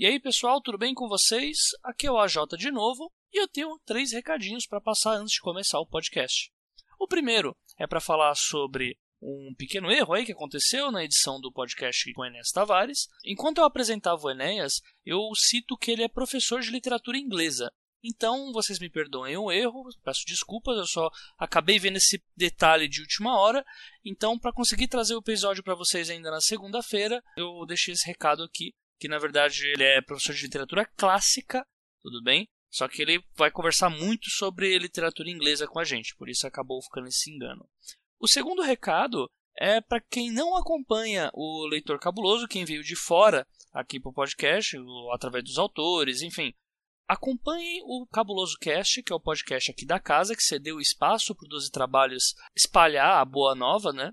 E aí, pessoal, tudo bem com vocês? Aqui é o AJ de novo e eu tenho três recadinhos para passar antes de começar o podcast. O primeiro é para falar sobre um pequeno erro aí que aconteceu na edição do podcast com Enéas Tavares. Enquanto eu apresentava o Enéas, eu cito que ele é professor de literatura inglesa. Então, vocês me perdoem o erro, peço desculpas, eu só acabei vendo esse detalhe de última hora. Então, para conseguir trazer o episódio para vocês ainda na segunda-feira, eu deixei esse recado aqui, que na verdade ele é professor de literatura clássica, tudo bem? Só que ele vai conversar muito sobre literatura inglesa com a gente, por isso acabou ficando esse engano. O segundo recado é para quem não acompanha o Leitor Cabuloso, quem veio de fora aqui para o podcast, através dos autores, enfim. Acompanhem o Cabuloso Cast, que é o podcast aqui da casa, que cedeu espaço para o 12 Trabalhos espalhar a boa nova, né?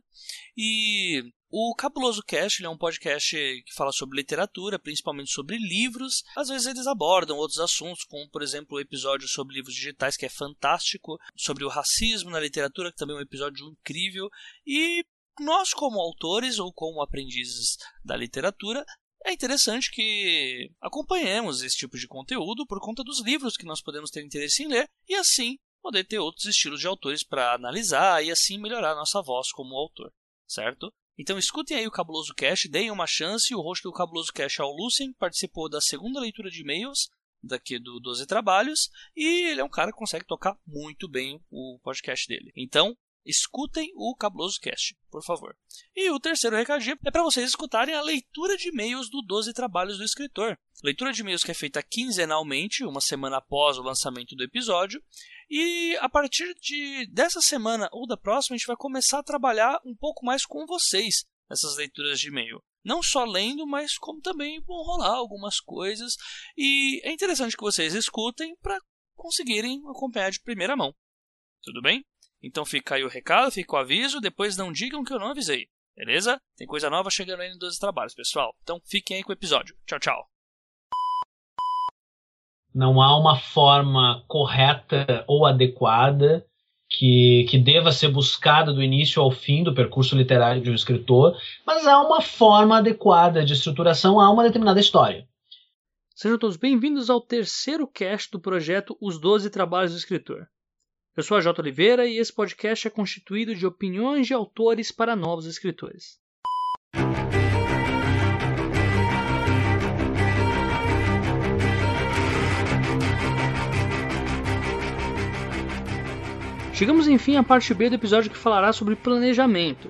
E o Cabuloso Cast é um podcast que fala sobre literatura, principalmente sobre livros. Às vezes eles abordam outros assuntos, como por exemplo o episódio sobre livros digitais, que é fantástico, sobre o racismo na literatura, que também é um episódio incrível. E nós, como autores ou como aprendizes da literatura, é interessante que acompanhemos esse tipo de conteúdo por conta dos livros que nós podemos ter interesse em ler e assim poder ter outros estilos de autores para analisar e assim melhorar nossa voz como autor, certo? Então escutem aí o Cabuloso Cast, deem uma chance. O host do Cabuloso Cast é o Lucien, participou da segunda leitura de e-mails daqui do 12 Trabalhos e ele é um cara que consegue tocar muito bem o podcast dele. Então, escutem o Cabuloso Cast, por favor. E o terceiro recadinho é para vocês escutarem a leitura de e-mails do 12 Trabalhos do Escritor. Leitura de e-mails que é feita quinzenalmente, uma semana após o lançamento do episódio. E a partir de dessa semana ou da próxima, a gente vai começar a trabalhar um pouco mais com vocês nessas leituras de e-mail. Não só lendo, mas como também vão rolar algumas coisas. E é interessante que vocês escutem para conseguirem acompanhar de primeira mão. Tudo bem? Então fica aí o recado, fica o aviso, depois não digam que eu não avisei. Beleza? Tem coisa nova chegando aí no 12 Trabalhos, pessoal. Então fiquem aí com o episódio. Tchau, tchau. Não há uma forma correta ou adequada que, que deva ser buscada do início ao fim do percurso literário de um escritor, mas há uma forma adequada de estruturação a uma determinada história. Sejam todos bem-vindos ao terceiro cast do projeto Os Doze Trabalhos do Escritor. Eu sou a J. Oliveira e esse podcast é constituído de opiniões de autores para novos escritores. Chegamos enfim à parte B do episódio que falará sobre planejamento.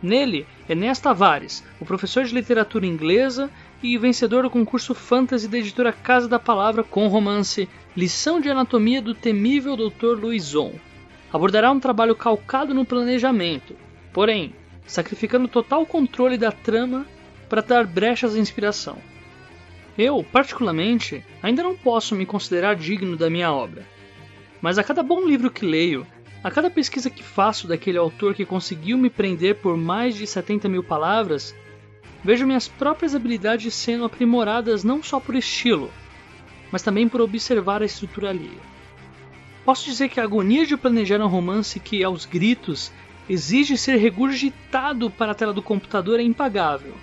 Nele, Enéas Tavares, o professor de literatura inglesa e vencedor do concurso Fantasy da editora Casa da Palavra com o romance Lição de Anatomia do Temível Dr. Luizon. Abordará um trabalho calcado no planejamento, porém, sacrificando total controle da trama para dar brechas à inspiração. Eu, particularmente, ainda não posso me considerar digno da minha obra. Mas a cada bom livro que leio, a cada pesquisa que faço daquele autor que conseguiu me prender por mais de 70 mil palavras, vejo minhas próprias habilidades sendo aprimoradas não só por estilo, mas também por observar a estrutura alheia. Posso dizer que a agonia de planejar um romance que, aos gritos, exige ser regurgitado para a tela do computador é impagável.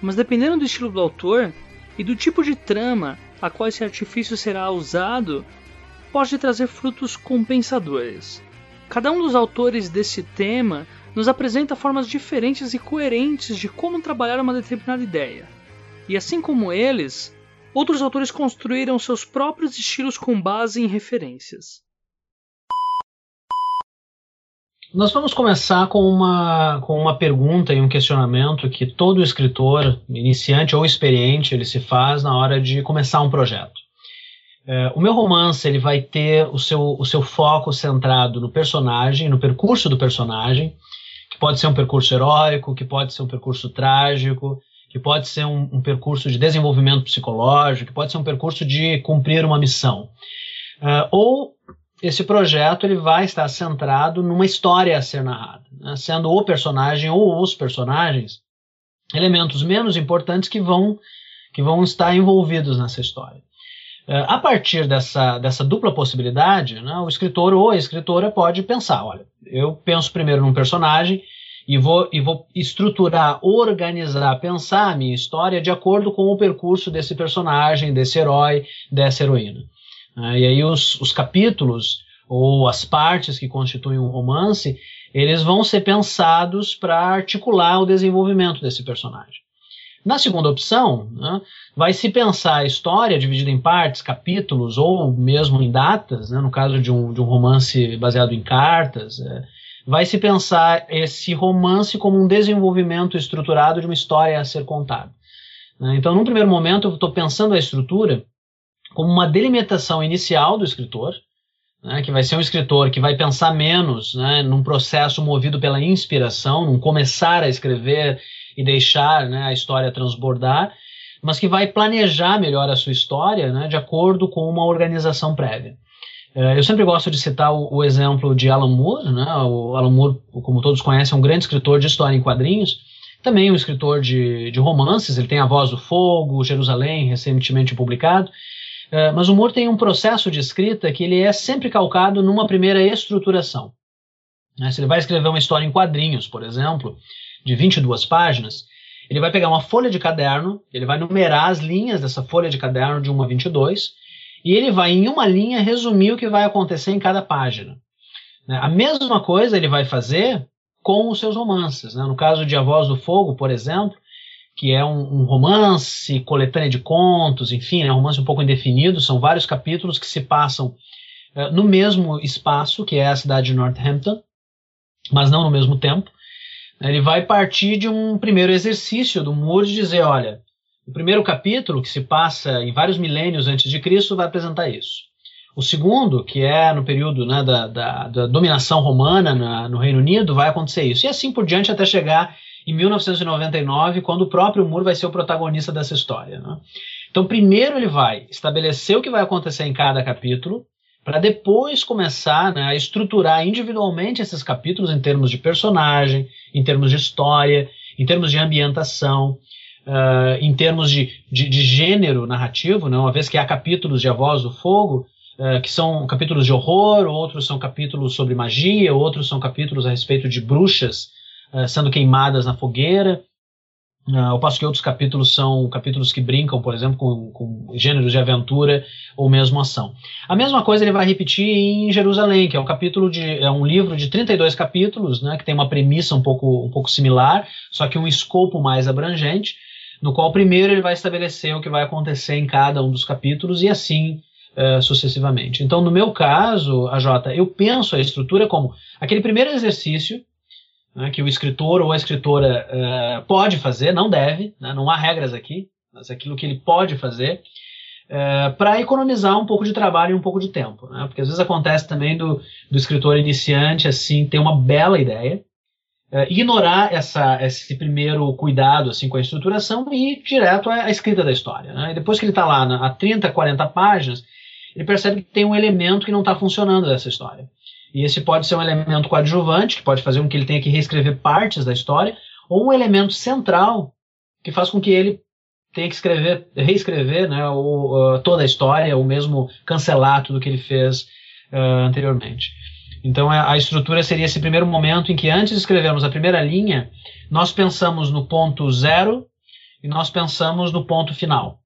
Mas dependendo do estilo do autor e do tipo de trama a qual esse artifício será usado, pode trazer frutos compensadores. Cada um dos autores desse tema nos apresenta formas diferentes e coerentes de como trabalhar uma determinada ideia. E assim como eles, Outros autores construíram seus próprios estilos com base em referências. Nós vamos começar com uma, com uma pergunta e um questionamento que todo escritor, iniciante ou experiente, ele se faz na hora de começar um projeto. É, o meu romance ele vai ter o seu, o seu foco centrado no personagem, no percurso do personagem, que pode ser um percurso heróico, que pode ser um percurso trágico, que pode ser um, um, percurso de desenvolvimento psicológico, que pode ser um percurso de cumprir uma missão. Uh, ou esse projeto ele vai estar centrado numa história a ser narrada, né? sendo o personagem ou os personagens elementos menos importantes que vão, que vão estar envolvidos nessa história. Uh, a partir dessa, dessa dupla possibilidade, né, o escritor ou a escritora pode pensar: olha, eu penso primeiro num personagem e vou, e vou estruturar, organizar, pensar a minha história de acordo com o percurso desse personagem, desse herói, dessa heroína. Ah, e aí os, os capítulos ou as partes que constituem um romance, eles vão ser pensados para articular o desenvolvimento desse personagem. Na segunda opção, né, vai se pensar a história dividida em partes, capítulos ou mesmo em datas, né, no caso de um, de um romance baseado em cartas, é, vai se pensar esse romance como um desenvolvimento estruturado de uma história a ser contada. Né? Então, num primeiro momento, eu estou pensando a estrutura como uma delimitação inicial do escritor, né, que vai ser um escritor que vai pensar menos né, num processo movido pela inspiração, num começar a escrever e deixar né, a história transbordar, mas que vai planejar melhor a sua história né, de acordo com uma organização prévia. É, eu sempre gosto de citar o, o, exemplo de Alan Moore. Né? O Alan Moore, como todos conhecem, é um grande escritor de história em quadrinhos, também um escritor de, de romances. Ele tem A Voz do Fogo, Jerusalém, recentemente publicado. É, mas o Moore tem um processo de escrita que ele é sempre calcado numa primeira estruturação. Né? Se ele vai escrever uma história em quadrinhos, por exemplo, de 22 páginas, ele vai pegar uma folha de caderno, ele vai numerar as linhas dessa folha de caderno de 1 a 22, e ele vai, em uma linha, resumir o que vai acontecer em cada página. Né? A mesma coisa ele vai fazer com os seus romances. Né? No caso de A Voz do Fogo, por exemplo, que é um, um romance, coletânea de contos, enfim, é um romance um pouco indefinido, são vários capítulos que se passam uh, no mesmo espaço, que é a cidade de Northampton, mas não no mesmo tempo. Ele vai partir de um primeiro exercício do Moore de dizer, olha, o primeiro capítulo, que se passa em vários milênios antes de Cristo, vai apresentar isso. O segundo, que é no período né, da, da, da, dominação romana na, no Reino Unido, vai acontecer isso. E assim por diante até chegar em 1999, quando o próprio Moore vai ser o protagonista dessa história. Né? Então, primeiro ele vai estabelecer o que vai acontecer em cada capítulo, para depois começar né, a estruturar individualmente esses capítulos em termos de personagem, em termos de história, em termos de ambientação, uh, em termos de, de, de, gênero narrativo, né, uma vez que há capítulos de A Voz do Fogo, uh, que são capítulos de horror, outros são capítulos sobre magia, outros são capítulos a respeito de bruxas uh, sendo queimadas na fogueira. Ao passo que outros capítulos são capítulos que brincam, por exemplo, com, com, gêneros de aventura ou mesmo ação. A mesma coisa ele vai repetir em Jerusalém, que é um capítulo de é um livro de 32 capítulos, né, que tem uma premissa um pouco, um pouco similar, só que um escopo mais abrangente no qual primeiro ele vai estabelecer o que vai acontecer em cada um dos capítulos e assim uh, sucessivamente. Então, no meu caso, a Jota, eu penso a estrutura como aquele primeiro exercício né, que o escritor ou a escritora uh, pode fazer, não deve, né, não há regras aqui, mas aquilo que ele pode fazer, uh, eh, para economizar um pouco de trabalho e um pouco de tempo. Né, porque às vezes acontece também do, do escritor iniciante assim ter uma bela ideia, é, ignorar essa, esse primeiro cuidado assim com a estruturação e ir direto à, à escrita da história. Né? E depois que ele está lá na, a 30, 40 páginas, ele percebe que tem um elemento que não está funcionando dessa história. E esse pode ser um elemento coadjuvante, que pode fazer com que ele tenha que reescrever partes da história, ou um elemento central, que faz com que ele tenha que escrever, reescrever né, ou, uh, toda a história, ou mesmo cancelar tudo que ele fez uh, anteriormente. Então a estrutura seria esse primeiro momento em que antes de escrevermos a primeira linha, nós pensamos no ponto zero e nós pensamos no ponto final.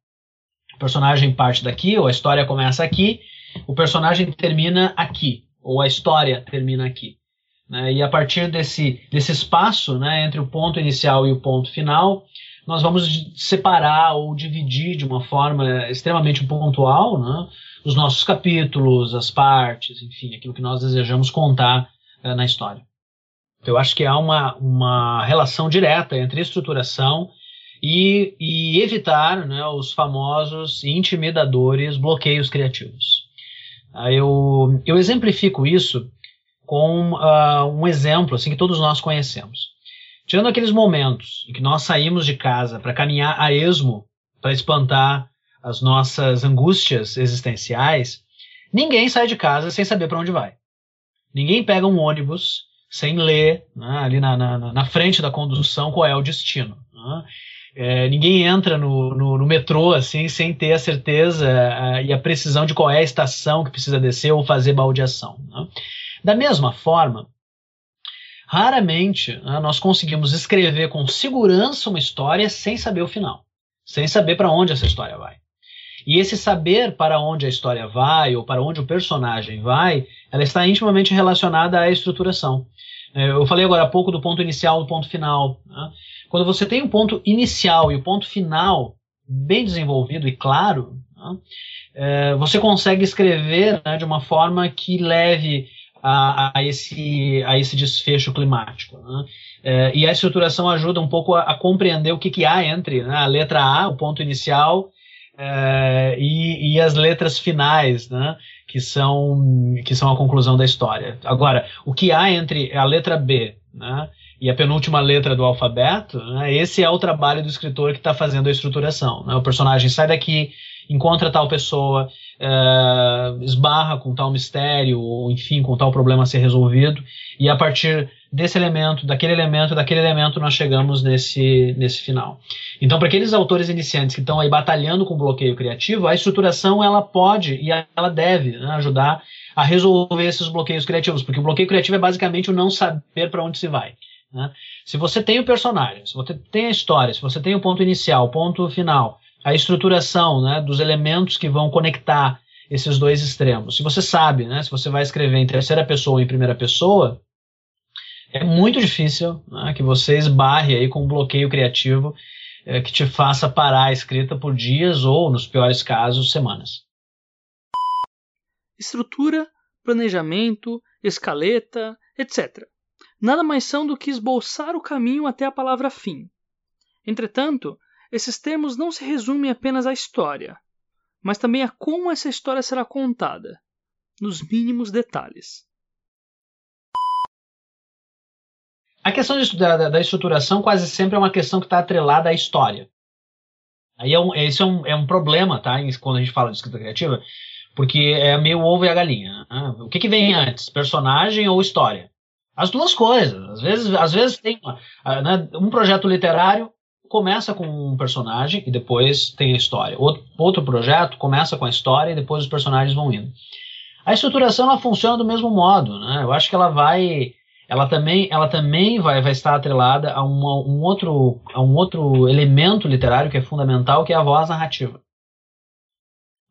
O personagem parte daqui, ou a história começa aqui, o personagem termina aqui, ou a história termina aqui. Né? E a partir desse, desse espaço né, entre o ponto inicial e o ponto final, nós vamos separar ou dividir de uma forma extremamente pontual né, os nossos capítulos, as partes, enfim, aquilo que nós desejamos contar uh, na história. Eu acho que há uma, uma relação direta entre estruturação e, e evitar né, os famosos intimidadores bloqueios criativos. Uh, eu, eu exemplifico isso com uh, um exemplo assim que todos nós conhecemos. Tirando aqueles momentos em que nós saímos de casa para caminhar a esmo para espantar as nossas angústias existenciais, ninguém sai de casa sem saber para onde vai. Ninguém pega um ônibus sem ler né, ali na, na, na, frente da condução qual é o destino. Né? É, ninguém entra no, no, no, metrô assim sem ter a certeza a, e a precisão de qual é a estação que precisa descer ou fazer baldeação. Né? Da mesma forma, Raramente né, nós conseguimos escrever com segurança uma história sem saber o final, sem saber para onde essa história vai. E esse saber para onde a história vai ou para onde o personagem vai, ela está intimamente relacionada à estruturação. É, eu falei agora há pouco do ponto inicial do ponto final. Né? Quando você tem um ponto inicial e o ponto final bem desenvolvido e claro, né? é, você consegue escrever né, de uma forma que leve a, a, esse, a esse desfecho climático. Né? É, e a estruturação ajuda um pouco a, a compreender o que, que há entre né, a letra A, o ponto inicial, é, e, e, as letras finais, né, que, são, que são a conclusão da história. Agora, o que há entre a letra B né, e a penúltima letra do alfabeto, né, esse é o trabalho do escritor que está fazendo a estruturação. Né? O personagem sai daqui, encontra tal pessoa, uh, esbarra com tal mistério, ou enfim, com tal problema a ser resolvido, e a partir desse elemento, daquele elemento, daquele elemento, nós chegamos nesse, nesse final. Então, para aqueles autores iniciantes que estão aí batalhando com bloqueio criativo, a estruturação ela pode e ela deve né, ajudar a resolver esses bloqueios criativos, porque o bloqueio criativo é basicamente o não saber para onde se vai. Né? Se você tem o personagem, se você tem a história, se você tem o ponto inicial, o ponto final, a estruturação né, dos elementos que vão conectar esses dois extremos. Se você sabe, né, se você vai escrever em terceira pessoa ou em primeira pessoa, é muito difícil né, que você esbarre aí com um bloqueio criativo é, que te faça parar a escrita por dias ou, nos piores casos, semanas. Estrutura, planejamento, escaleta, etc. Nada mais são do que esboçar o caminho até a palavra fim. Entretanto, esses termos não se resumem apenas à história, mas também a como essa história será contada, nos mínimos detalhes. A questão da, da, estruturação quase sempre é uma questão que está atrelada à história. Aí é um, esse é um, é um problema, tá? Quando a gente fala de escrita criativa, porque é meio ovo e a galinha. Né? O que, que vem antes, personagem ou história? As duas coisas. Às vezes, às vezes tem né, um projeto literário começa com um personagem e depois tem a história. Outro, outro projeto começa com a história e depois os personagens vão indo. A estruturação ela funciona do mesmo modo, né? Eu acho que ela vai, ela também, ela também vai, vai estar atrelada a, uma, um outro, a um outro elemento literário que é fundamental, que é a voz narrativa.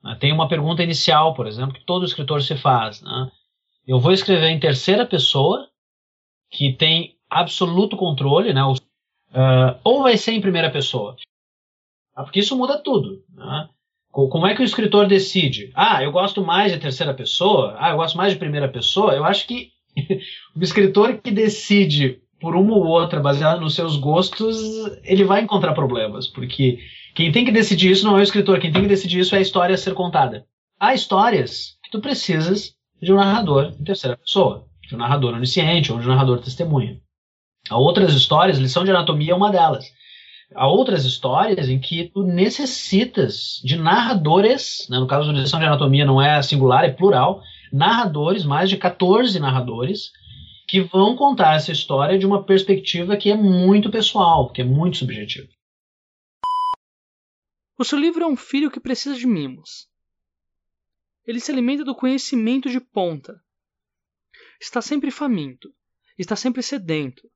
Né? Tem uma pergunta inicial, por exemplo, que todo escritor se faz. Né? Eu vou escrever em terceira pessoa, que tem absoluto controle, né? Uh, ou vai ser em primeira pessoa? Ah, porque isso muda tudo. Né? Como é que o escritor decide? Ah, eu gosto mais de terceira pessoa? Ah, eu gosto mais de primeira pessoa? Eu acho que o escritor que decide por uma ou outra, baseado nos seus gostos, ele vai encontrar problemas, porque quem tem que decidir isso não é o escritor, quem tem que decidir isso é a história a ser contada. Há histórias que tu precisas de um narrador em terceira pessoa, de um narrador onisciente ou de um narrador testemunha. Há outras histórias, lição de anatomia é uma delas. Há outras histórias em que tu necessitas de narradores, né, no caso da lição de anatomia não é singular, é plural, narradores, mais de 14 narradores, que vão contar essa história de uma perspectiva que é muito pessoal, que é muito subjetiva. O seu livro é um filho que precisa de mimos. Ele se alimenta do conhecimento de ponta. Está sempre faminto. Está sempre sedento.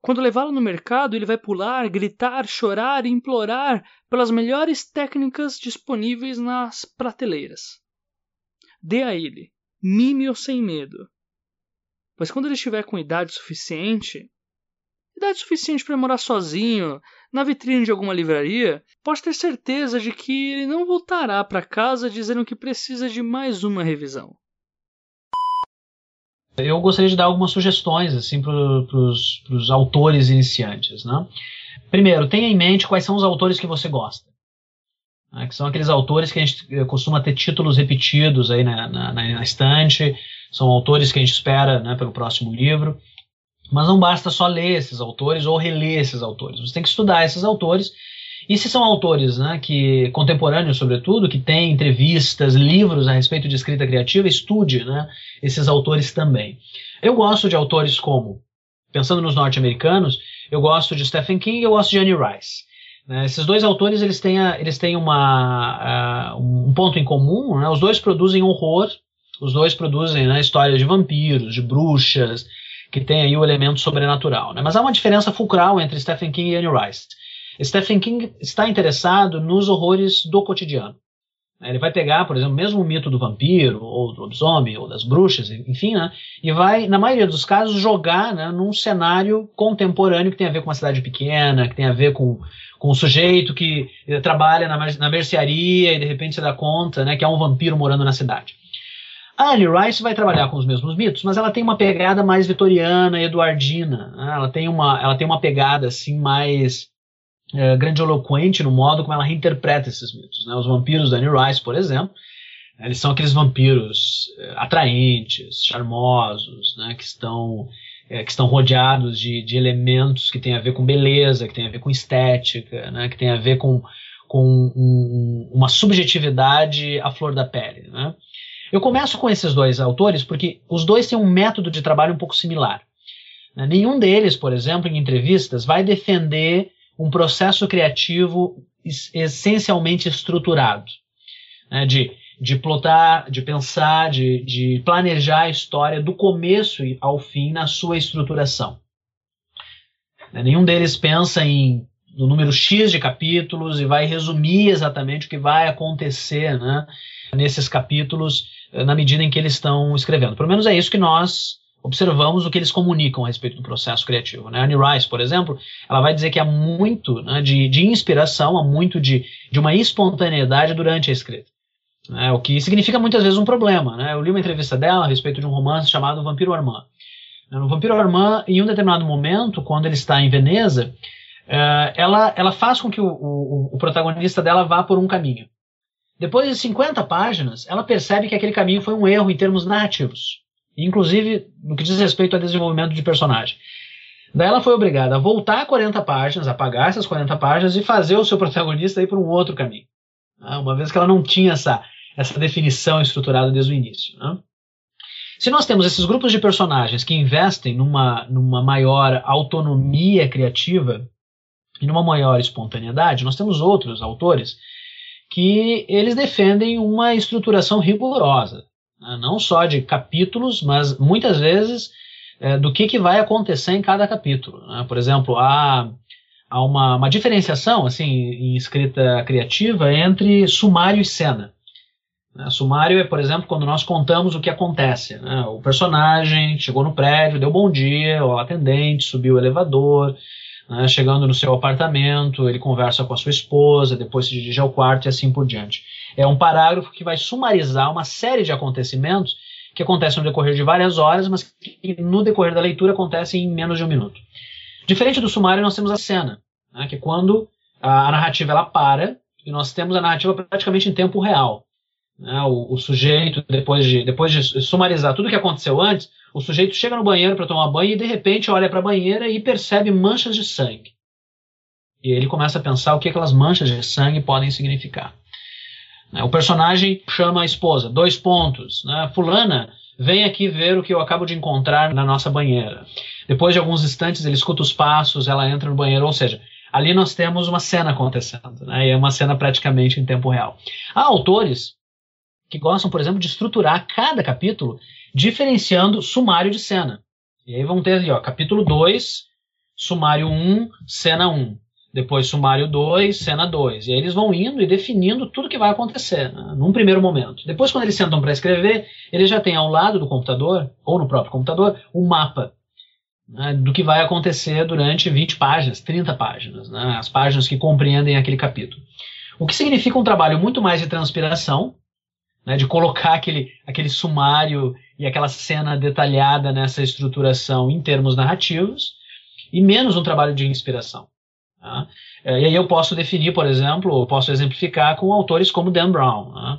Quando levá-lo no mercado, ele vai pular, gritar, chorar e implorar pelas melhores técnicas disponíveis nas prateleiras. Dê a ele, mime-o sem medo. Pois quando ele estiver com idade suficiente, idade suficiente para morar sozinho, na vitrine de alguma livraria, pode ter certeza de que ele não voltará para casa dizendo que precisa de mais uma revisão. Eu gostaria de dar algumas sugestões assim para os autores iniciantes. Né? Primeiro, tenha em mente quais são os autores que você gosta. Né? Que são aqueles autores que a gente eh, costuma ter títulos repetidos aí na, na, na estante, são autores que a gente espera né, pelo próximo livro. Mas não basta só ler esses autores ou reler esses autores. Você tem que estudar esses autores e se são autores né, que contemporâneos, sobretudo, que têm entrevistas, livros a respeito de escrita criativa, estude né, esses autores também. Eu gosto de autores como, pensando nos norte-americanos, eu gosto de Stephen King e eu gosto de Annie Rice. Né, esses dois autores eles têm, a, eles têm uma, um ponto em comum, né, os dois produzem horror, os dois produzem né, histórias de vampiros, de bruxas, que tem aí o elemento sobrenatural. Né? Mas há uma diferença fulcral entre Stephen King e Anne Rice. Stephen King está interessado nos horrores do cotidiano. Ele vai pegar, por exemplo, mesmo o mito do vampiro, ou do lobisomem, ou das bruxas, enfim, né, e vai, na maioria dos casos, jogar né, num cenário contemporâneo que tem a ver com uma cidade pequena, que tem a ver com, com um sujeito que trabalha na, na mercearia e de repente se dá conta né, que há um vampiro morando na cidade. A Anne Rice vai trabalhar com os mesmos mitos, mas ela tem uma pegada mais vitoriana, eduardina. Né? Ela, tem uma, ela tem uma pegada assim mais é, grandiloquente no modo como ela reinterpreta esses mitos. Né? Os vampiros da Anne Rice, por exemplo, eles são aqueles vampiros é, atraentes, charmosos, né? que estão é, que estão rodeados de, de, elementos que têm a ver com beleza, que têm a ver com estética, né? que têm a ver com, com um, uma subjetividade à flor da pele. Né? Eu começo com esses dois autores porque os dois têm um método de trabalho um pouco similar. Né? Nenhum deles, por exemplo, em entrevistas, vai defender um processo criativo essencialmente estruturado, né? de, de plotar, de pensar, de, de planejar a história do começo ao fim na sua estruturação. Né? Nenhum deles pensa em no número X de capítulos e vai resumir exatamente o que vai acontecer né, nesses capítulos eh, na medida em que eles estão escrevendo. Pelo menos é isso que nós observamos o que eles comunicam a respeito do processo criativo. Né? Anne Rice, por exemplo, ela vai dizer que há muito né, de, de, inspiração, há muito de, de uma espontaneidade durante a escrita. Né? O que significa muitas vezes um problema. Né? Eu li uma entrevista dela a respeito de um romance chamado Vampiro Armand. No Vampiro Armand, em um determinado momento, quando ele está em Veneza, uh, ela, ela faz com que o, o, o protagonista dela vá por um caminho. Depois de 50 páginas, ela percebe que aquele caminho foi um erro em termos narrativos inclusive no que diz respeito ao desenvolvimento de personagem. Daí ela foi obrigada a voltar 40 páginas, apagar essas 40 páginas e fazer o seu protagonista ir para um outro caminho. Né? Uma vez que ela não tinha essa, essa definição estruturada desde o início. Né? Se nós temos esses grupos de personagens que investem numa, numa maior autonomia criativa e numa maior espontaneidade, nós temos outros autores que eles defendem uma estruturação rigorosa. Né? não só de capítulos, mas muitas vezes é, do que, que vai acontecer em cada capítulo. Né? Por exemplo, há, há uma, uma, diferenciação assim, em escrita criativa entre sumário e cena. Né? Sumário é, por exemplo, quando nós contamos o que acontece. Né? O personagem chegou no prédio, deu bom dia ao atendente, subiu o elevador, né? chegando no seu apartamento, ele conversa com a sua esposa, depois se dirige ao quarto e assim por diante. É um parágrafo que vai sumarizar uma série de acontecimentos que acontecem no decorrer de várias horas, mas que no decorrer da leitura acontecem em menos de um minuto. Diferente do sumário, nós temos a cena, né, que é quando a narrativa ela para e nós temos a narrativa praticamente em tempo real. Né, o, o, sujeito, depois de, depois de sumarizar tudo o que aconteceu antes, o sujeito chega no banheiro para tomar banho e de repente olha para a banheira e percebe manchas de sangue. E ele começa a pensar o que aquelas manchas de sangue podem significar. Né? O personagem chama a esposa, dois pontos. Né? Fulana, vem aqui ver o que eu acabo de encontrar na nossa banheira. Depois de alguns instantes, ele escuta os passos, ela entra no banheiro, ou seja, ali nós temos uma cena acontecendo, né? e é uma cena praticamente em tempo real. Há autores que gostam, por exemplo, de estruturar cada capítulo diferenciando sumário de cena. E aí vão ter ali, ó, capítulo 2, sumário 1, um, cena 1. Um depois sumário 2, cena 2. E aí eles vão indo e definindo tudo que vai acontecer, né, num primeiro momento. Depois, quando eles sentam para escrever, eles já têm ao lado do computador, ou no próprio computador, um mapa né, do que vai acontecer durante 20 páginas, 30 páginas, né, as páginas que compreendem aquele capítulo. O que significa um trabalho muito mais de transpiração, né, de colocar aquele, aquele sumário e aquela cena detalhada nessa estruturação em termos narrativos, e menos um trabalho de inspiração. Tá? É, e aí eu posso definir, por exemplo, posso exemplificar com autores como Dan Brown. Né?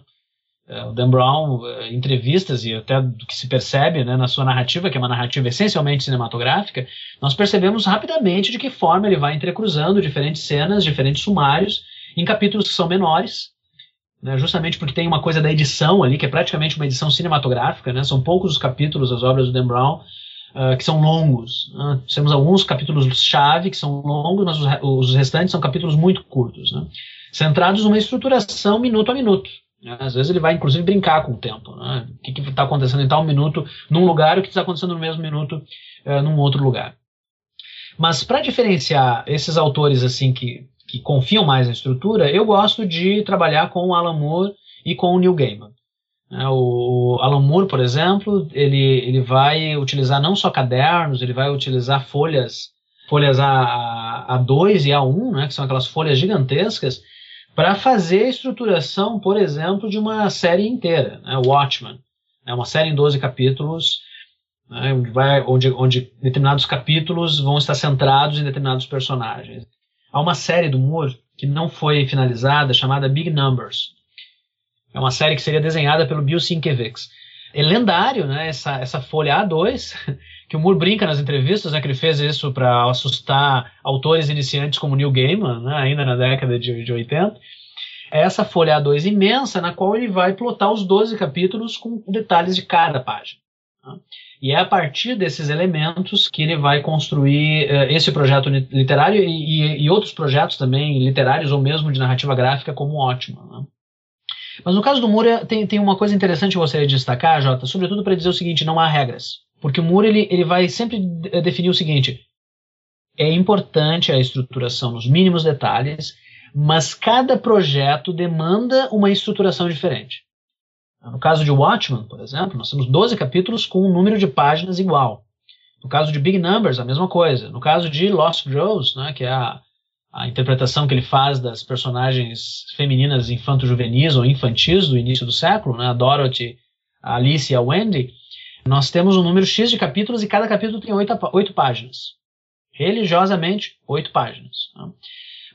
É, o Dan Brown, é, entrevistas e até do que se percebe né, na sua narrativa, que é uma narrativa essencialmente cinematográfica, nós percebemos rapidamente de que forma ele vai entrecruzando diferentes cenas, diferentes sumários, em capítulos que são menores, né, justamente porque tem uma coisa da edição ali, que é praticamente uma edição cinematográfica, né, são poucos os capítulos das obras do Dan Brown, uh, que são longos. Né? Temos alguns capítulos-chave que são longos, mas os, os, restantes são capítulos muito curtos, né? centrados numa estruturação minuto a minuto. Né? Às vezes ele vai, inclusive, brincar com o tempo. Né? O que está acontecendo em tal minuto num lugar e o que está acontecendo no mesmo minuto uh, num outro lugar. Mas para diferenciar esses autores assim que, que confiam mais na estrutura, eu gosto de trabalhar com o Alan Moore e com o Neil Gaiman. É, o Alan Moore, por exemplo, ele, ele vai utilizar não só cadernos, ele vai utilizar folhas, folhas A, A2 e A1, né, que são aquelas folhas gigantescas, para fazer a estruturação, por exemplo, de uma série inteira, né, Watchmen. É uma série em 12 capítulos, né, onde, vai, onde, onde determinados capítulos vão estar centrados em determinados personagens. Há uma série do Moore que não foi finalizada, chamada Big Numbers. É uma série que seria desenhada pelo Bill Sienkiewicz. É lendário, né? Essa, essa folha A2, que o Moore brinca nas entrevistas, né? Que ele fez isso para assustar autores iniciantes como Neil Gaiman, né, ainda na década de, de 80. É essa folha A2 imensa, na qual ele vai plotar os 12 capítulos com detalhes de cada página. Né? E é a partir desses elementos que ele vai construir uh, esse projeto literário e, e, e, outros projetos também literários ou mesmo de narrativa gráfica como ótimo. Né? Mas no caso do Moore, tem, tem uma coisa interessante que eu gostaria de destacar, Jota, sobretudo para dizer o seguinte: não há regras. Porque o Moore ele, ele vai sempre definir o seguinte: é importante a estruturação nos mínimos detalhes, mas cada projeto demanda uma estruturação diferente. No caso de Watchmen, por exemplo, nós temos 12 capítulos com um número de páginas igual. No caso de Big Numbers, a mesma coisa. No caso de Lost Girls, né, que é a, a interpretação que ele faz das personagens femininas infanto-juvenis ou infantis do início do século, né, a Dorothy, a Alice e a Wendy, nós temos um número X de capítulos e cada capítulo tem oito, oito páginas. Religiosamente, oito páginas. Né.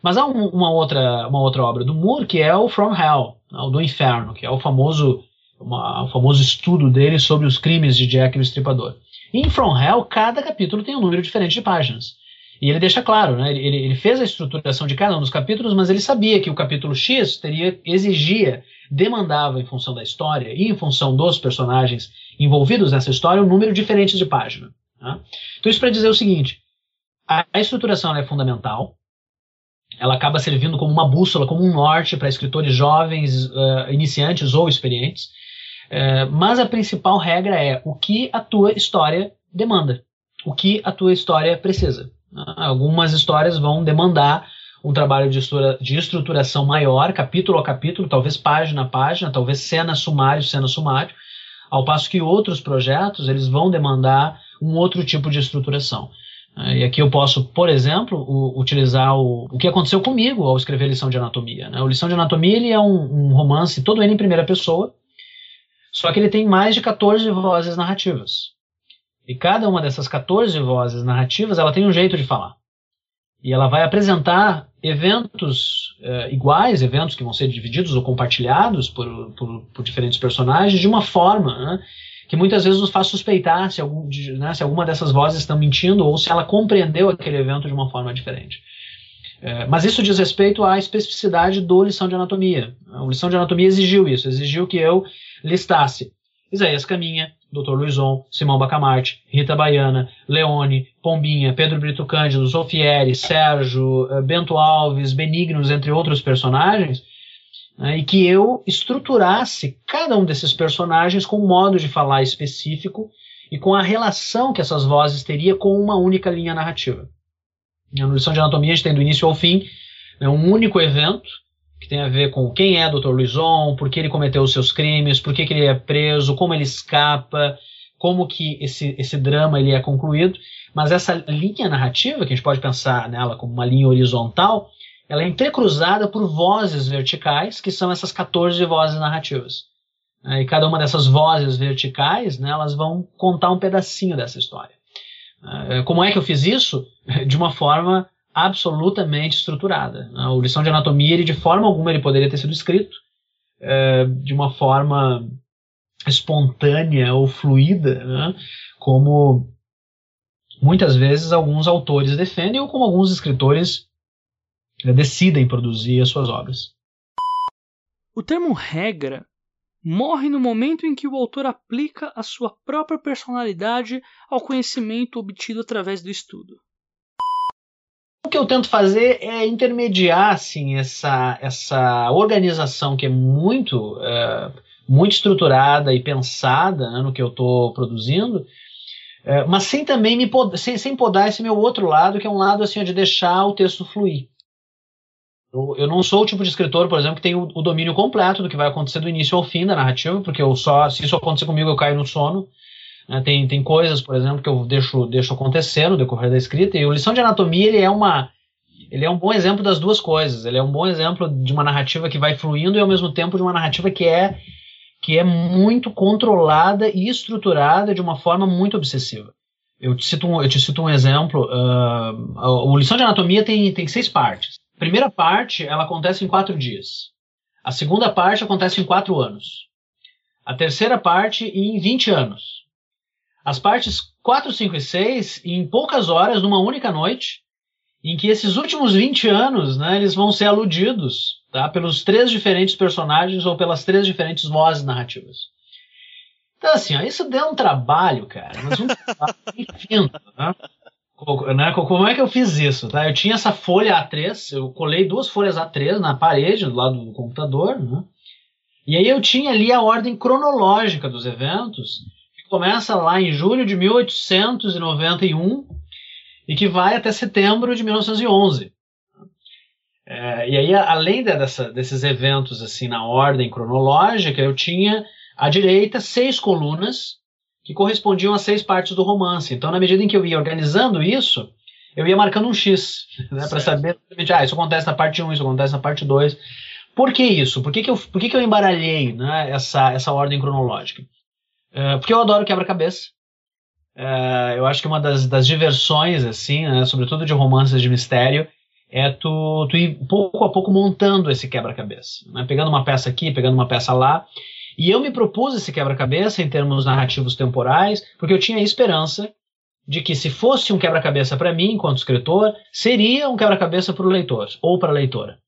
Mas há um, uma, outra, uma outra obra do Moore que é o From Hell, né, o do Inferno, que é o famoso, uma, o famoso estudo dele sobre os crimes de Jack o Estripador. E em From Hell, cada capítulo tem um número diferente de páginas. E ele deixa claro, né? Ele, ele, fez a estruturação de cada um dos capítulos, mas ele sabia que o capítulo X teria, exigia, demandava em função da história e em função dos personagens envolvidos nessa história um número diferente de página. Tá? Então isso para dizer o seguinte: a, a estruturação é fundamental. Ela acaba servindo como uma bússola, como um norte para escritores jovens, uh, iniciantes ou experientes. Uh, mas a principal regra é o que a tua história demanda, o que a tua história precisa. Algumas histórias vão demandar um trabalho de, estrutura, de estruturação maior, capítulo a capítulo, talvez página a página, talvez cena sumário, cena sumário, ao passo que outros projetos eles vão demandar um outro tipo de estruturação. E aqui eu posso, por exemplo, utilizar o, o que aconteceu comigo ao escrever Lição de Anatomia. Né? O Lição de Anatomia ele é um, um romance todo ele em primeira pessoa, só que ele tem mais de 14 vozes narrativas. E cada uma dessas 14 vozes narrativas, ela tem um jeito de falar. E ela vai apresentar eventos eh, iguais, eventos que vão ser divididos ou compartilhados por, por, por diferentes personagens, de uma forma né, que muitas vezes nos faz suspeitar se, algum, de, né, se alguma dessas vozes estão mentindo ou se ela compreendeu aquele evento de uma forma diferente. Eh, mas isso diz respeito à especificidade do lição de anatomia. A lição de anatomia exigiu isso, exigiu que eu listasse Isaías Caminha, Dr. Luizon, Simão Bacamarte, Rita Baiana, Leone, Pombinha, Pedro Brito Cândido, Zofieri, Sérgio, eh, Bento Alves, Benignos, entre outros personagens, né, e que eu estruturasse cada um desses personagens com um modo de falar específico e com a relação que essas vozes teriam com uma única linha narrativa. Na lição de anatomia a gente tem do início ao fim né, um único evento que tem a ver com quem é Dr. Luizon, por que ele cometeu os seus crimes, por que, que ele é preso, como ele escapa, como que esse, esse drama ele é concluído. Mas essa linha narrativa, que a gente pode pensar nela como uma linha horizontal, ela é entrecruzada por vozes verticais, que são essas 14 vozes narrativas. E cada uma dessas vozes verticais, né, elas vão contar um pedacinho dessa história. Como é que eu fiz isso? De uma forma absolutamente estruturada. O lição de anatomia, ele, de forma alguma, ele poderia ter sido escrito é, de uma forma espontânea ou fluida, né? como muitas vezes alguns autores defendem ou como alguns escritores é, decidem produzir as suas obras. O termo regra morre no momento em que o autor aplica a sua própria personalidade ao conhecimento obtido através do estudo. O que eu tento fazer é intermediar assim, essa, essa organização que é muito, é, muito estruturada e pensada né, no que eu estou produzindo, É, mas sem também me pod sem, sem podar esse meu outro lado, que é um lado assim de deixar o texto fluir. Eu, não sou o tipo de escritor, por exemplo, que tem o, o, domínio completo do que vai acontecer do início ao fim da narrativa, porque eu só se isso acontecer comigo eu caio no sono. Né? Tem, tem coisas, por exemplo, que eu deixo, deixo acontecer no decorrer da escrita. E o lição de anatomia ele é uma ele é um bom exemplo das duas coisas. Ele é um bom exemplo de uma narrativa que vai fluindo e ao mesmo tempo de uma narrativa que é que é muito controlada e estruturada de uma forma muito obsessiva. Eu te cito um, eu te cito um exemplo. Uh, o lição de anatomia tem, tem seis partes. A primeira parte ela acontece em quatro dias. A segunda parte acontece em quatro anos. A terceira parte em 20 anos. As partes 4, 5 e 6 em poucas horas, numa única noite, em que esses últimos 20 anos, né, eles vão ser aludidos tá, pelos três diferentes personagens ou pelas três diferentes vozes narrativas. Então, assim, ó, isso deu um trabalho, cara, mas um trabalho infinito, né? né? Como é que eu fiz isso? Tá? Eu tinha essa folha A3, eu colei duas folhas A3 na parede do lado do computador, né? e aí eu tinha ali a ordem cronológica dos eventos, que começa lá em julho de 1891 e que vai até setembro de 1911. É, e aí, além dessa, desses eventos assim na ordem cronológica, eu tinha à direita seis colunas que correspondiam a seis partes do romance. Então, na medida em que eu ia organizando isso, eu ia marcando um X, né, para saber, ah, isso acontece na parte 1, isso acontece na parte 2. Por que isso? Por que, que, eu, por que, que eu embaralhei né, essa, essa ordem cronológica? Uh, porque eu adoro quebra-cabeça. Uh, eu acho que uma das, das diversões, assim, né, sobretudo de romances de mistério, é tu, tu ir pouco a pouco montando esse quebra-cabeça. Né? Pegando uma peça aqui, pegando uma peça lá. E eu me propus esse quebra-cabeça em termos narrativos temporais, porque eu tinha a esperança de que se fosse um quebra-cabeça para mim, enquanto escritor, seria um quebra-cabeça para o leitor ou para a leitora.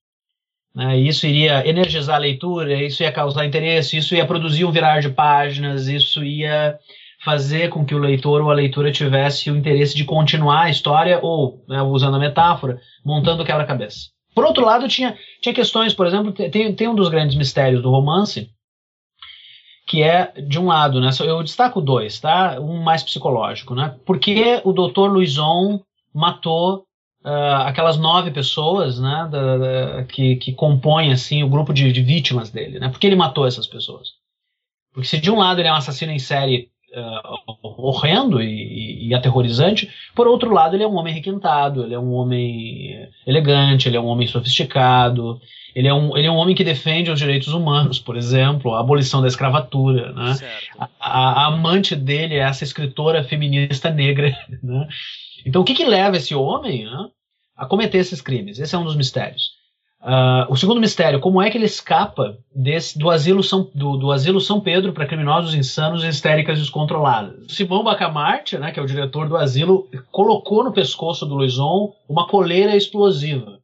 Né? Isso iria energizar a leitura, isso ia causar interesse, isso ia produzir um virar de páginas, isso ia fazer com que o leitor ou a leitura tivesse o interesse de continuar a história ou, né, usando a metáfora, montando o quebra-cabeça. Por outro lado, tinha, tinha questões, por exemplo, tem, tem um dos grandes mistérios do romance, que é, de um lado, né, eu destaco dois, tá? Um mais psicológico, né? Por que o Dr. Louison matou uh, aquelas nove pessoas, né, da, da, que, que compõem, assim, o grupo de, de vítimas dele, né? Por que ele matou essas pessoas? Porque se de um lado ele é um assassino em série uh, horrendo e, e, aterrorizante. Por outro lado, ele é um homem requintado, ele é um homem elegante, ele é um homem sofisticado, ele é um, ele é um homem que defende os direitos humanos, por exemplo, a abolição da escravatura. Né? A, a, a, amante dele é essa escritora feminista negra. Né? Então, o que, que leva esse homem né, a cometer esses crimes? Esse é um dos mistérios. Uh, o segundo mistério, como é que ele escapa desse, do, asilo São, do, do asilo São Pedro para criminosos insanos e histéricas descontroladas? Simão Bacamarte, né, que é o diretor do asilo, colocou no pescoço do Luizon uma coleira explosiva.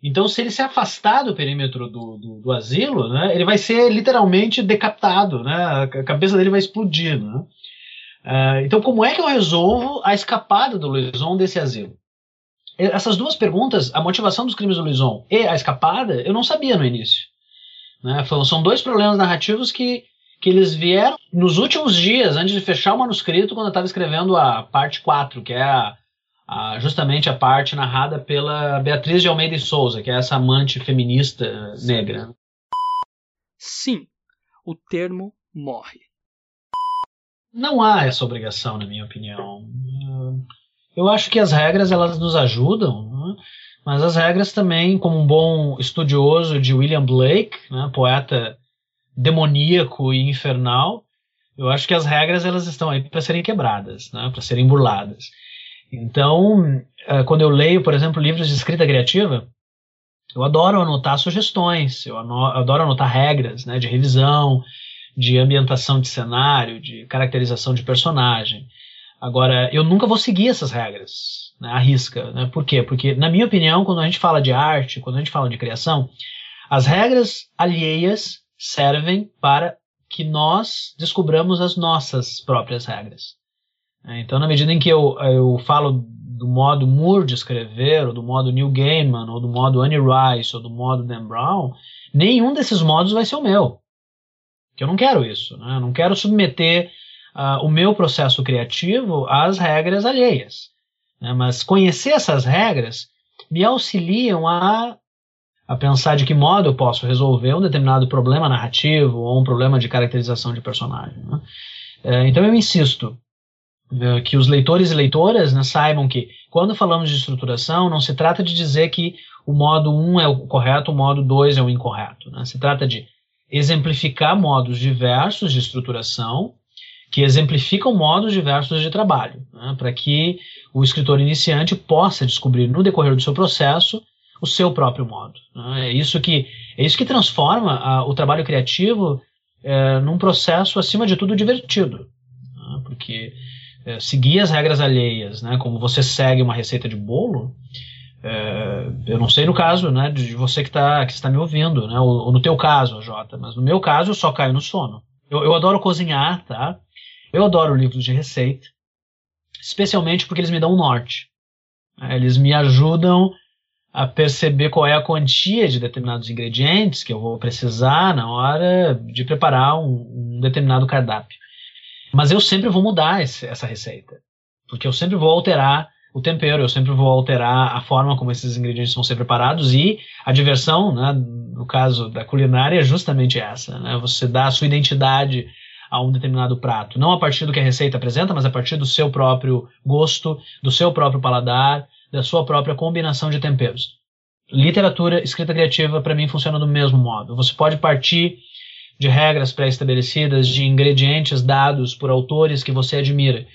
Então, se ele se afastar do perímetro do, do, do asilo, né, ele vai ser literalmente decapitado, né, a cabeça dele vai explodir. Né? Uh, então, como é que eu resolvo a escapada do Luizon desse asilo? Essas duas perguntas, a motivação dos crimes do Luizon e a escapada, eu não sabia no início. Né? São dois problemas narrativos que, que eles vieram nos últimos dias, antes de fechar o manuscrito, quando eu estava escrevendo a parte 4, que é a, a, justamente a parte narrada pela Beatriz de Almeida e Souza, que é essa amante feminista negra. Sim, o termo morre. Não há essa obrigação, na minha opinião. Eu acho que as regras elas nos ajudam, né? mas as regras também, como um bom estudioso de William Blake, né, poeta demoníaco e infernal, eu acho que as regras elas estão aí para serem quebradas, né, para serem burladas. Então, eh, quando eu leio, por exemplo, livros de escrita criativa, eu adoro anotar sugestões, eu adoro anotar regras né, de revisão, de ambientação de cenário, de caracterização de personagem. Agora, eu nunca vou seguir essas regras, né, à risca. Né? Por quê? Porque, na minha opinião, quando a gente fala de arte, quando a gente fala de criação, as regras alheias servem para que nós descobramos as nossas próprias regras. É, então, na medida em que eu, eu falo do modo Moore de escrever, ou do modo Neil Gaiman, ou do modo Annie Rice, ou do modo Dan Brown, nenhum desses modos vai ser o meu. Que eu não quero isso. Né? Eu não quero submeter uh, o meu processo criativo às regras alheias. Né? Mas conhecer essas regras me auxiliam a, a pensar de que modo eu posso resolver um determinado problema narrativo ou um problema de caracterização de personagem. Né? É, então eu insisto é, que os leitores e leitoras né, saibam que quando falamos de estruturação, não se trata de dizer que o modo 1 é o correto, o modo 2 é o incorreto. Né? Se trata de exemplificar modos diversos de estruturação que exemplificam modos diversos de trabalho, né? para que o escritor iniciante possa descobrir no decorrer do seu processo o seu próprio modo. Né? É isso que é isso que transforma a, o trabalho criativo é, num processo acima de tudo divertido, né? porque é, seguir as regras alheias, né, como você segue uma receita de bolo, é, eu não sei no caso né, de você que, tá, que está me ouvindo, né, ou, ou, no teu caso, Jota, mas no meu caso eu só caio no sono. Eu, eu adoro cozinhar, tá? Eu adoro livros de receita, especialmente porque eles me dão um norte. Né? Eles me ajudam a perceber qual é a quantia de determinados ingredientes que eu vou precisar na hora de preparar um, um determinado cardápio. Mas eu sempre vou mudar esse, essa receita, porque eu sempre vou alterar o tempero, eu sempre vou alterar a forma como esses ingredientes vão ser preparados e a diversão, né, no caso da culinária, é justamente essa, né, você dá a sua identidade a um determinado prato. Não a partir do que a receita apresenta, mas a partir do seu próprio gosto, do seu próprio paladar, da sua própria combinação de temperos. Literatura, escrita criativa, para mim funciona do mesmo modo. Você pode partir de regras pré-estabelecidas, de ingredientes dados por autores que você admira.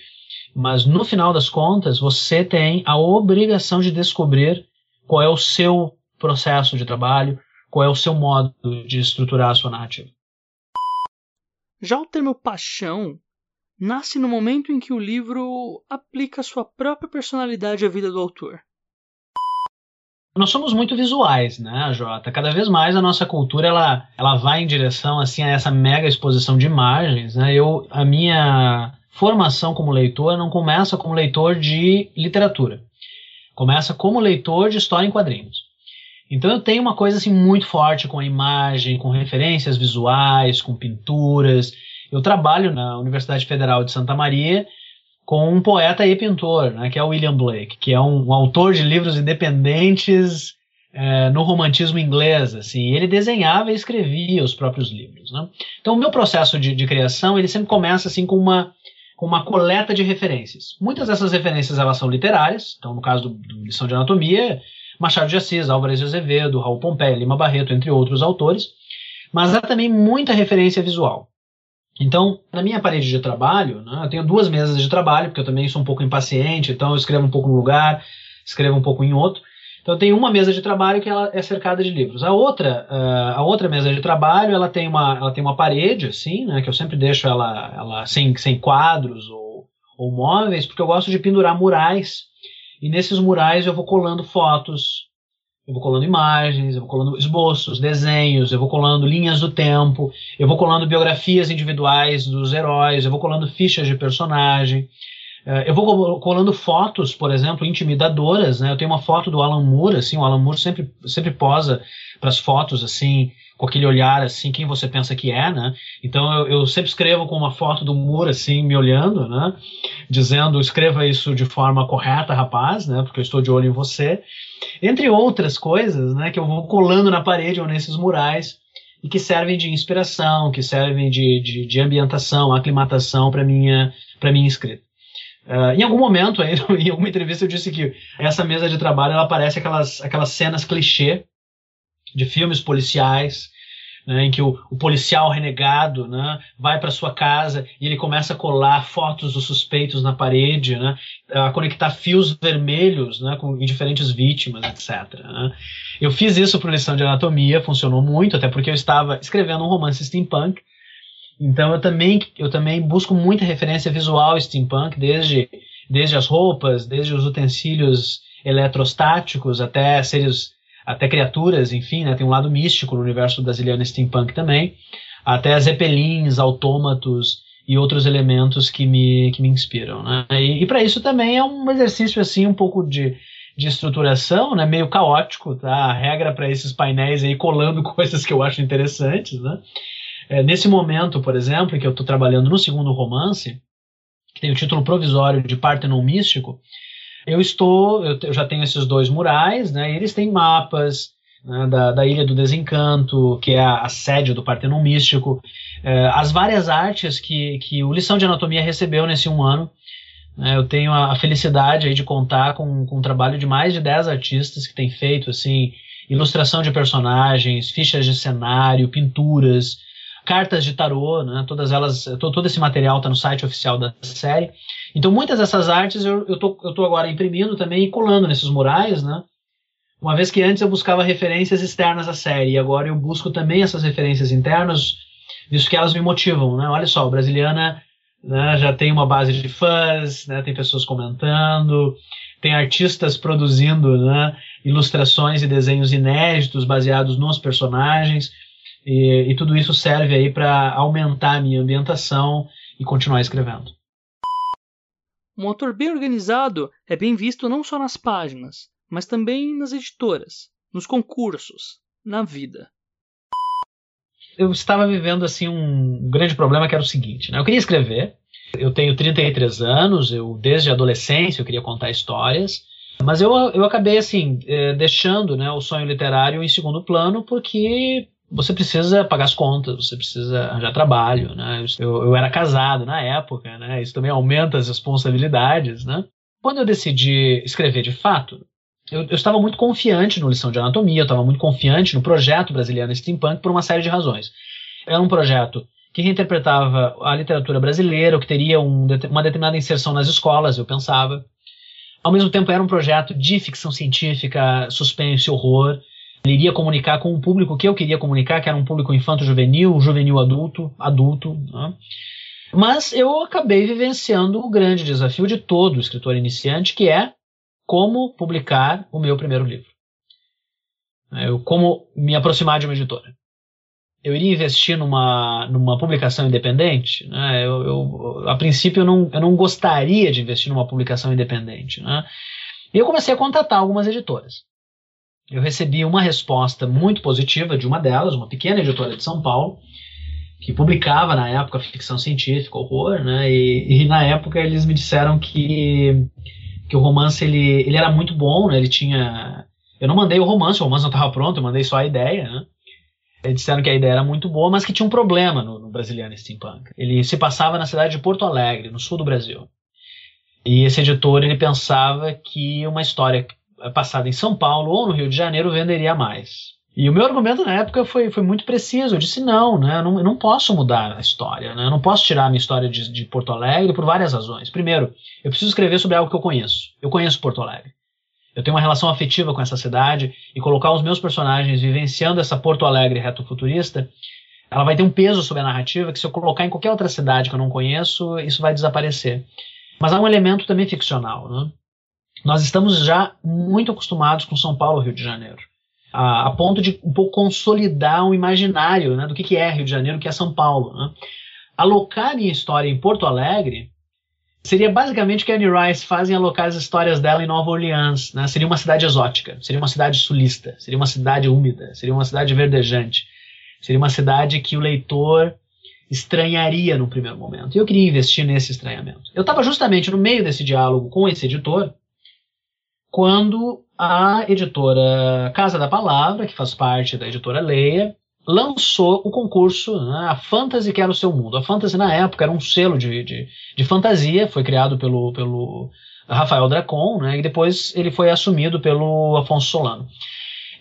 Mas no final das contas, você tem a obrigação de descobrir qual é o seu processo de trabalho, qual é o seu modo de estruturar a sua narrativa. Já o termo paixão nasce no momento em que o livro aplica sua própria personalidade à vida do autor. Nós somos muito visuais, né, Jota? Cada vez mais a nossa cultura ela, ela vai em direção assim a essa mega exposição de imagens, né? Eu a minha formação como leitor não começa como leitor de literatura. Começa como leitor de história em quadrinhos. Então eu tenho uma coisa assim muito forte com a imagem, com referências visuais, com pinturas. Eu trabalho na Universidade Federal de Santa Maria com um poeta e pintor, né, que é o William Blake, que é um, um autor de livros independentes é, no romantismo inglês. Assim, ele desenhava e escrevia os próprios livros. Né? Então o meu processo de, de criação ele sempre começa assim com uma com uma coleta de referências. Muitas dessas referências elas são literárias. Então no caso do, do lição de anatomia Machado de Assis, Álvares de Azevedo, Raul Pompeia, Lima Barreto, entre outros autores, mas há também muita referência visual. Então, na minha parede de trabalho, né, eu tenho duas mesas de trabalho, porque eu também sou um pouco impaciente, então eu escrevo um pouco num lugar, escrevo um pouco em outro. Então tenho uma mesa de trabalho que ela é cercada de livros. A outra, uh, a outra mesa de trabalho, ela tem uma, ela tem uma parede assim, né, que eu sempre deixo ela, ela sem, sem quadros ou, ou móveis, porque eu gosto de pendurar murais e nesses murais eu vou colando fotos, eu vou colando imagens, eu vou colando esboços, desenhos, eu vou colando linhas do tempo, eu vou colando biografias individuais dos heróis, eu vou colando fichas de personagem. Eh, eu vou colando fotos, por exemplo, intimidadoras, né? Eu tenho uma foto do Alan Moore, assim, o Alan Moore sempre, sempre posa para as fotos, assim, com aquele olhar assim, quem você pensa que é, né? Então eu, eu, sempre escrevo com uma foto do Moore assim, me olhando, né? Dizendo, escreva isso de forma correta, rapaz, né? Porque eu estou de olho em você. Entre outras coisas, né? Que eu vou colando na parede ou nesses murais e que servem de inspiração, que servem de, de, de ambientação, aclimatação para minha para minha escrita. Uh, em algum momento, em alguma entrevista, eu disse que essa mesa de trabalho ela parece aquelas, aquelas cenas clichê de filmes policiais, né, em que o, o, policial renegado né, vai para sua casa e ele começa a colar fotos dos suspeitos na parede, né, a conectar fios vermelhos né, com diferentes vítimas, etc. Né. Eu fiz isso para lição de anatomia, funcionou muito, até porque eu estava escrevendo um romance steampunk. Então eu também, eu também busco muita referência visual steampunk, desde, desde as roupas, desde os utensílios eletrostáticos até seres até criaturas, enfim, né, tem um lado místico no universo brasileiro steampunk também, até zeppelins, autômatos e outros elementos que me, que me inspiram. Né? E, e para isso também é um exercício assim um pouco de, de estruturação, né, meio caótico, tá? A regra para esses painéis aí colando coisas que eu acho interessantes, né? É, nesse momento, por exemplo, que eu estou trabalhando no segundo romance, que tem o título provisório de Partenon Místico, eu estou, eu, já tenho esses dois murais, né? Eles têm mapas né, da, da, Ilha do Desencanto, que é a, a sede do Partenon Místico, é, as várias artes que, que o Lição de Anatomia recebeu nesse um ano. Né, eu tenho a, felicidade aí de contar com, com trabalho de mais de 10 artistas que têm feito assim ilustração de personagens, fichas de cenário, pinturas, cartas de tarô, né, todas elas, todo esse material está no site oficial da série. Então muitas dessas artes eu, eu, tô, eu tô agora imprimindo também e colando nesses murais, né? Uma vez que antes eu buscava referências externas à série, e agora eu busco também essas referências internas, visto que elas me motivam, né? Olha só, Brasiliana né, já tem uma base de fãs, né, tem pessoas comentando, tem artistas produzindo né, ilustrações e desenhos inéditos baseados nos personagens, e, e tudo isso serve aí para aumentar a minha ambientação e continuar escrevendo. Um autor bem organizado é bem visto não só nas páginas, mas também nas editoras, nos concursos, na vida. Eu estava vivendo assim um grande problema que era o seguinte, né? Eu queria escrever, eu tenho 33 anos, eu desde a adolescência eu queria contar histórias, mas eu, eu acabei assim eh, deixando né, o sonho literário em segundo plano porque você precisa pagar as contas, você precisa arranjar trabalho, né? Eu, eu era casado na época, né? Isso também aumenta as responsabilidades, né? Quando eu decidi escrever de fato, eu, eu estava muito confiante no lição de anatomia, eu estava muito confiante no projeto brasileiro steampunk por uma série de razões. Era um projeto que reinterpretava a literatura brasileira, que teria um, uma determinada inserção nas escolas, eu pensava. Ao mesmo tempo, era um projeto de ficção científica, suspense, horror. Ele iria comunicar com o público que eu queria comunicar, que era um público infanto-juvenil, juvenil adulto, adulto. Né? Mas eu acabei vivenciando o grande desafio de todo escritor iniciante, que é como publicar o meu primeiro livro. Eu, como me aproximar de uma editora. Eu iria investir numa, numa publicação independente? Né? Eu, eu, a princípio, eu não, eu não gostaria de investir numa publicação independente. Né? E eu comecei a contatar algumas editoras eu recebi uma resposta muito positiva de uma delas, uma pequena editora de São Paulo, que publicava na época ficção científica, horror, né? E, e na época eles me disseram que, que o romance ele, ele era muito bom, né? Ele tinha. Eu não mandei o romance, o romance não estava pronto, eu mandei só a ideia, né? Eles disseram que a ideia era muito boa, mas que tinha um problema no, no Brasiliano Steampunk. Ele se passava na cidade de Porto Alegre, no sul do Brasil. E esse editor ele pensava que uma história passada em São Paulo ou no Rio de Janeiro venderia mais. E o meu argumento na época foi, foi muito preciso. Eu disse: não, né, eu, não, eu não posso mudar a história. Né, eu não posso tirar a minha história de, de Porto Alegre por várias razões. Primeiro, eu preciso escrever sobre algo que eu conheço. Eu conheço Porto Alegre. Eu tenho uma relação afetiva com essa cidade e colocar os meus personagens vivenciando essa Porto Alegre retrofuturista, ela vai ter um peso sobre a narrativa que se eu colocar em qualquer outra cidade que eu não conheço, isso vai desaparecer. Mas há um elemento também ficcional, né? Nós estamos já muito acostumados com São Paulo Rio de Janeiro. A, a, ponto de um pouco consolidar um imaginário né, do que, que é Rio de Janeiro, o que é São Paulo. Né? Alocar minha história em Porto Alegre seria basicamente o que Anne Rice faz em alocar as histórias dela em Nova Orleans. Né? Seria uma cidade exótica, seria uma cidade sulista, seria uma cidade úmida, seria uma cidade verdejante, seria uma cidade que o leitor estranharia no primeiro momento. E eu queria investir nesse estranhamento. Eu estava justamente no meio desse diálogo com esse editor, quando a editora Casa da Palavra, que faz parte da editora Leia, lançou o concurso, né, a Fantasy Quer o Seu Mundo. A Fantasy, na época, era um selo de, de, de fantasia, foi criado pelo, pelo Rafael Dracon, né, e depois ele foi assumido pelo Afonso Solano.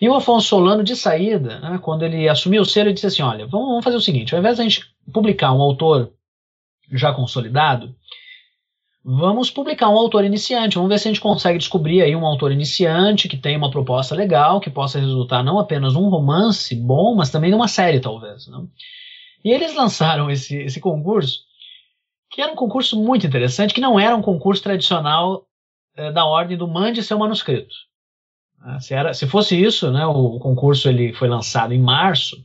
E o Afonso Solano, de saída, né, quando ele assumiu o selo, ele disse assim: olha, vamos, vamos fazer o seguinte, ao invés da gente publicar um autor já consolidado, vamos publicar um autor iniciante, vamos ver se a gente consegue descobrir aí um autor iniciante que tem uma proposta legal, que possa resultar não apenas num romance bom, mas também numa série, talvez. Né? E eles lançaram esse, esse concurso, que era um concurso muito interessante, que não era um concurso tradicional é, da ordem do mande seu manuscrito. Ah, se, era, se fosse isso, né, o concurso ele foi lançado em março,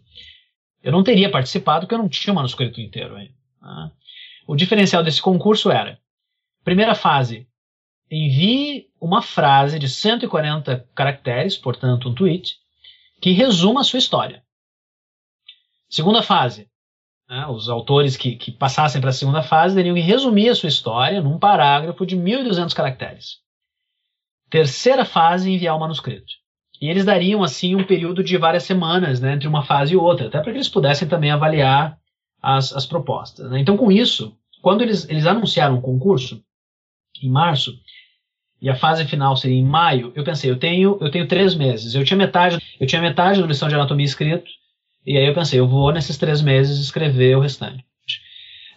eu não teria participado porque eu não tinha o manuscrito inteiro ainda. Né? O diferencial desse concurso era Primeira fase: envie uma frase de 140 caracteres, portanto, um tweet, que resuma a sua história. Segunda fase: né, os autores que, que passassem para a segunda fase teriam que resumir a sua história num parágrafo de 1.200 caracteres. Terceira fase, enviar o manuscrito. E eles dariam, assim, um período de várias semanas né, entre uma fase e outra, até para que eles pudessem também avaliar as, as propostas. Né? Então, com isso, quando eles, eles anunciaram o concurso, em março, e a fase final seria em maio, eu pensei, eu tenho, eu tenho três meses. Eu tinha metade, eu tinha metade da lição de anatomia escrito, e aí eu pensei, eu vou nesses três meses escrever o restante.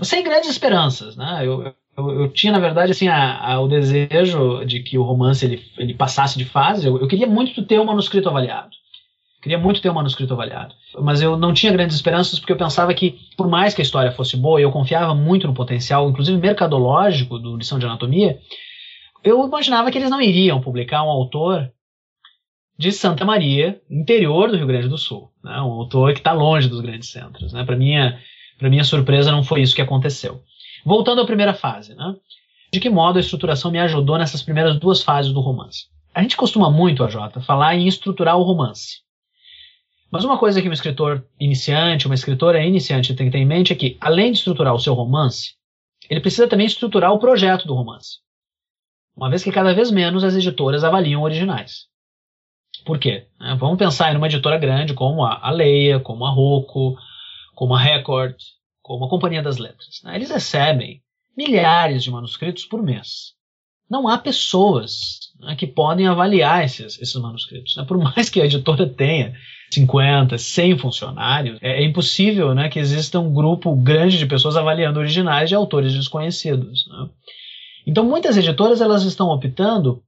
Sem grandes esperanças, né? Eu, eu, eu tinha, na verdade, assim, a, a, o desejo de que o romance ele, ele passasse de fase. Eu, eu queria muito ter o manuscrito avaliado. Queria muito ter o um manuscrito avaliado. Mas eu não tinha grandes esperanças porque eu pensava que, por mais que a história fosse boa, eu confiava muito no potencial, inclusive mercadológico, do Lição de Anatomia, eu imaginava que eles não iriam publicar um autor de Santa Maria, interior do Rio Grande do Sul. Né? Um autor que está longe dos grandes centros. Né? Para minha, minha surpresa, não foi isso que aconteceu. Voltando à primeira fase, né? de que modo a estruturação me ajudou nessas primeiras duas fases do romance? A gente costuma muito, a Jota, falar em estruturar o romance. Mas uma coisa que um escritor iniciante, uma escritora iniciante tem que ter em mente é que, além de estruturar o seu romance, ele precisa também estruturar o projeto do romance. Uma vez que cada vez menos as editoras avaliam originais. Por quê? É, vamos pensar em uma editora grande como a Leia, como a Rocco, como a Record, como a Companhia das Letras. Né? Eles recebem milhares de manuscritos por mês. Não há pessoas né, que podem avaliar esses, esses manuscritos. Né? Por mais que a editora tenha 50, 100 funcionários, é, é impossível né, que exista um grupo grande de pessoas avaliando originais de autores desconhecidos. Né? Então, muitas editoras elas estão optando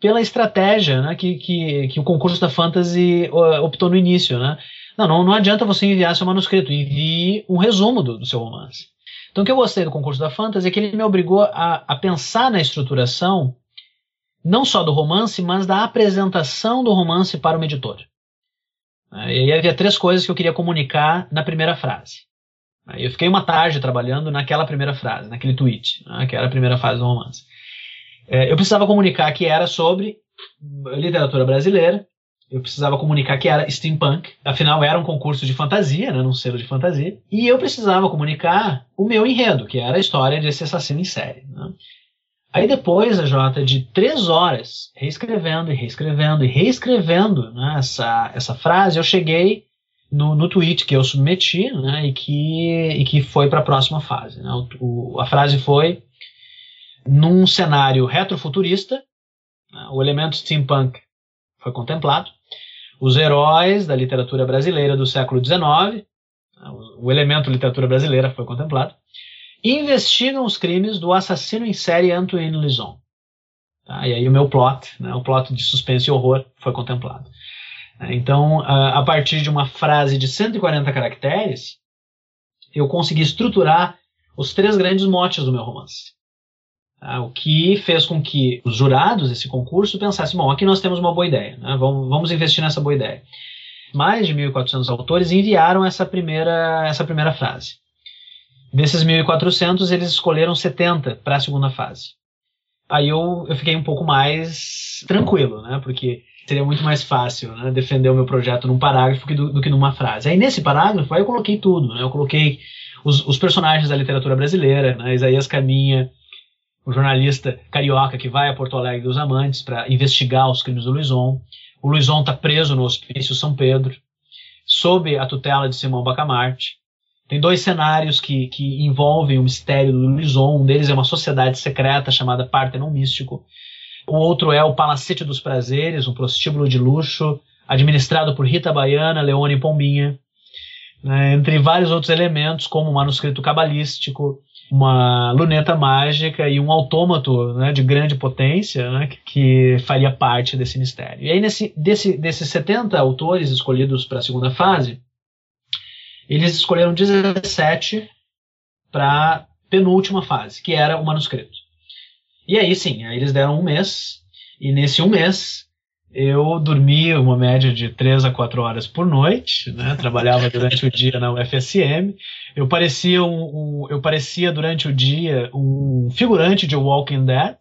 pela estratégia né, que, que, que, o concurso da Fantasy optou no início. Né? Não, não, não adianta você enviar seu manuscrito, envie um resumo do, do, seu romance. Então, o que eu gostei do concurso da Fantasy é que ele me obrigou a, a pensar na estruturação não só do romance, mas da apresentação do romance para uma editora. E aí havia três coisas que eu queria comunicar na primeira frase. Eu fiquei uma tarde trabalhando naquela primeira frase, naquele tweet, né, que era a primeira fase do romance. É, eu precisava comunicar que era sobre literatura brasileira, eu precisava comunicar que era steampunk, afinal era um concurso de fantasia, né, num selo de fantasia, e eu precisava comunicar o meu enredo, que era a história desse assassino em série. Né. Aí depois, a Jota, de três horas, reescrevendo e reescrevendo e reescrevendo né, essa, essa frase, eu cheguei no, no tweet que eu submeti né, e, que, e que foi para a próxima fase. Né. O, o, a frase foi num cenário retrofuturista, né, o elemento steampunk foi contemplado, os heróis da literatura brasileira do século XIX, né, o, o elemento literatura brasileira foi contemplado, investigam os crimes do assassino em série Antoine Lison. Tá? E aí o meu plot, né, o plot de suspense e horror, foi contemplado. Então, a partir de uma frase de 140 caracteres, eu consegui estruturar os três grandes motes do meu romance. Tá? O que fez com que os jurados desse concurso pensassem: bom, aqui nós temos uma boa ideia, né? vamos, vamos investir nessa boa ideia. Mais de 1.400 autores enviaram essa primeira, essa primeira frase. Desses 1.400, eles escolheram 70 para a segunda fase. Aí eu, eu fiquei um pouco mais tranquilo, né? Porque seria muito mais fácil né, defender o meu projeto num parágrafo do, do, que numa frase. Aí nesse parágrafo, aí eu coloquei tudo. Né? Eu coloquei os, os personagens da literatura brasileira, né? Isaías Caminha, o jornalista carioca que vai a Porto Alegre dos Amantes para investigar os crimes do Luizon. O Luizon está preso no Hospício São Pedro, sob a tutela de Simão Bacamarte. Tem dois cenários que, que envolvem o mistério do Luizon. Um deles é uma sociedade secreta chamada Partenon Místico. O outro é o Palacete dos Prazeres, um prostíbulo de luxo, administrado por Rita Baiana, Leone Pombinha. Né, entre vários outros elementos, como um manuscrito cabalístico, uma luneta mágica e um autômato né, de grande potência né, que, que, faria parte desse mistério. E aí, nesse, desse, desses 70 autores escolhidos para a segunda fase, eles escolheram 17 para penúltima fase, que era o manuscrito. E aí sim, aí eles deram um mês, e nesse um mês eu dormia uma média de 3 a 4 horas por noite, né? trabalhava durante o dia na UFSM. Eu parecia, um, um, eu parecia durante o dia um figurante de Walking Dead,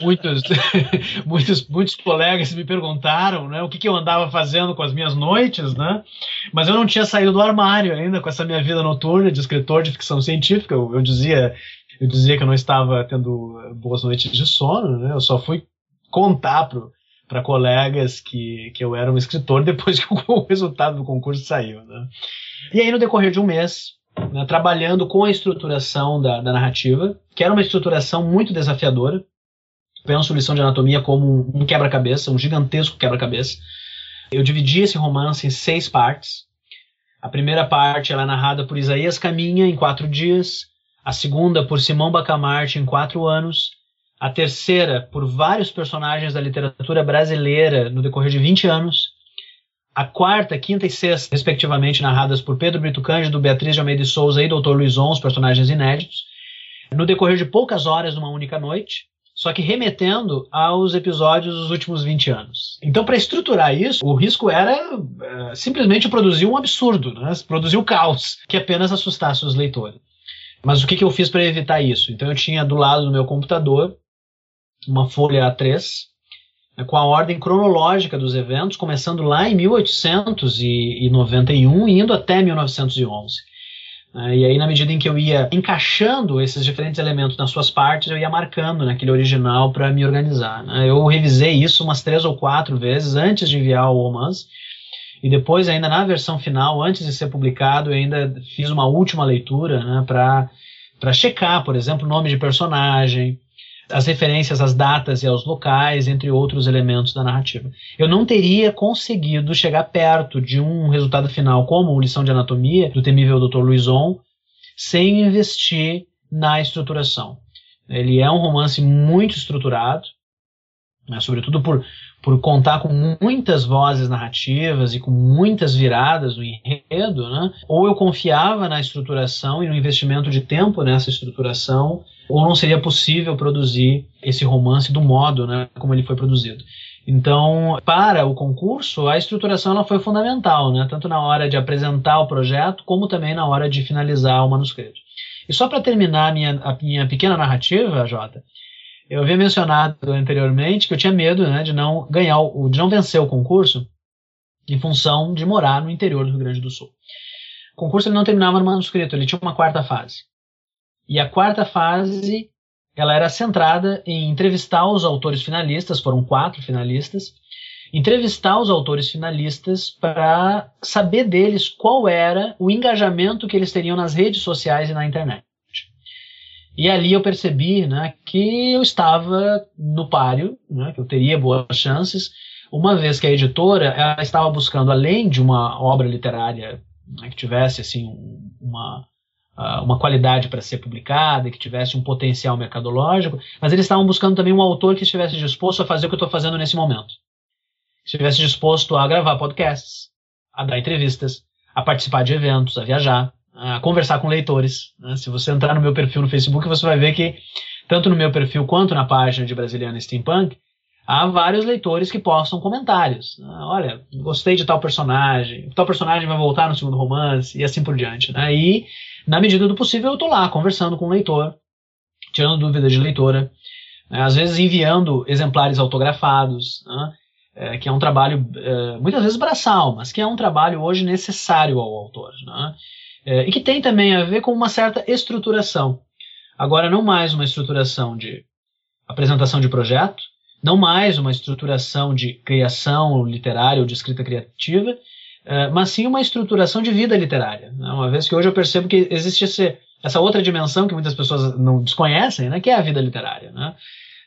muitos, muitos, muitos colegas me perguntaram né, o que, que, eu andava fazendo com as minhas noites, né? Mas eu não tinha saído do armário ainda com essa minha vida noturna de escritor de ficção científica. Eu, eu dizia, eu dizia que eu não estava tendo boas noites de sono, né? Eu só fui contar para colegas que, que eu era um escritor depois que o resultado do concurso saiu, né? E aí no decorrer de um mês né, trabalhando com a estruturação da, da, narrativa, que era uma estruturação muito desafiadora. Penso lição de anatomia como um quebra-cabeça, um gigantesco quebra-cabeça. Eu dividi esse romance em seis partes. A primeira parte ela é narrada por Isaías Caminha em quatro dias, a segunda por Simão Bacamarte em quatro anos, a terceira por vários personagens da literatura brasileira no decorrer de 20 anos, a quarta, quinta e sexta, respectivamente, narradas por Pedro Brito Cândido, Beatriz de Almeida e Souza e Dr. Luizon, os personagens inéditos, no decorrer de poucas horas numa única noite, só que remetendo aos episódios dos últimos 20 anos. Então, para estruturar isso, o risco era é, simplesmente produzir um absurdo, né? produzir o um caos, que apenas assustasse os leitores. Mas o que, que eu fiz para evitar isso? Então, eu tinha do lado do meu computador uma folha A3, né, com a ordem cronológica dos eventos, começando lá em 1891 e indo até 1911. Né, e aí, na medida em que eu ia encaixando esses diferentes elementos nas suas partes, eu ia marcando naquele original para me organizar. Né. Eu revisei isso umas três ou quatro vezes antes de enviar o romance. E depois, ainda na versão final, antes de ser publicado, eu ainda fiz uma última leitura né, para checar, por exemplo, nome de personagem, as referências às datas e aos locais, entre outros elementos da narrativa. Eu não teria conseguido chegar perto de um resultado final como Lição de Anatomia, do temível Dr. Luizon, sem investir na estruturação. Ele é um romance muito estruturado, né, sobretudo por, por contar com muitas vozes narrativas e com muitas viradas no enredo, né? ou eu confiava na estruturação e no investimento de tempo nessa estruturação, ou não seria possível produzir esse romance do modo né, como ele foi produzido. Então, para o concurso, a estruturação ela foi fundamental, né, tanto na hora de apresentar o projeto, como também na hora de finalizar o manuscrito. E só para terminar a minha, a minha pequena narrativa, Jota, eu havia mencionado anteriormente que eu tinha medo né, de não ganhar, o, de não vencer o concurso em função de morar no interior do Rio Grande do Sul. O concurso ele não terminava no manuscrito, ele tinha uma quarta fase. E a quarta fase ela era centrada em entrevistar os autores finalistas, foram quatro finalistas, entrevistar os autores finalistas para saber deles qual era o engajamento que eles teriam nas redes sociais e na internet. E ali eu percebi né, que eu estava no páreo, né, que eu teria boas chances, uma vez que a editora estava buscando, além de uma obra literária né, que tivesse assim, uma, uma qualidade para ser publicada, que tivesse um potencial mercadológico, mas eles estavam buscando também um autor que estivesse disposto a fazer o que eu estou fazendo nesse momento. Estivesse disposto a gravar podcasts, a dar entrevistas, a participar de eventos, a viajar conversar com leitores. Né? Se você entrar no meu perfil no Facebook, você vai ver que, tanto no meu perfil quanto na página de Brasiliana Steampunk, há vários leitores que postam comentários. Ah, olha, gostei de tal personagem, tal personagem vai voltar no segundo romance, e assim por diante. Né? E, na medida do possível, eu estou lá conversando com o leitor, tirando dúvidas de leitora, né? às vezes enviando exemplares autografados, né? é, que é um trabalho é, muitas vezes braçal, mas que é um trabalho hoje necessário ao autor. Né? É, e que tem também a ver com uma certa estruturação. Agora, não mais uma estruturação de apresentação de projeto, não mais uma estruturação de criação literária ou de escrita criativa, é, mas sim uma estruturação de vida literária. Né? Uma vez que hoje eu percebo que existe esse, essa outra dimensão que muitas pessoas não desconhecem, né? que é a vida literária. Né?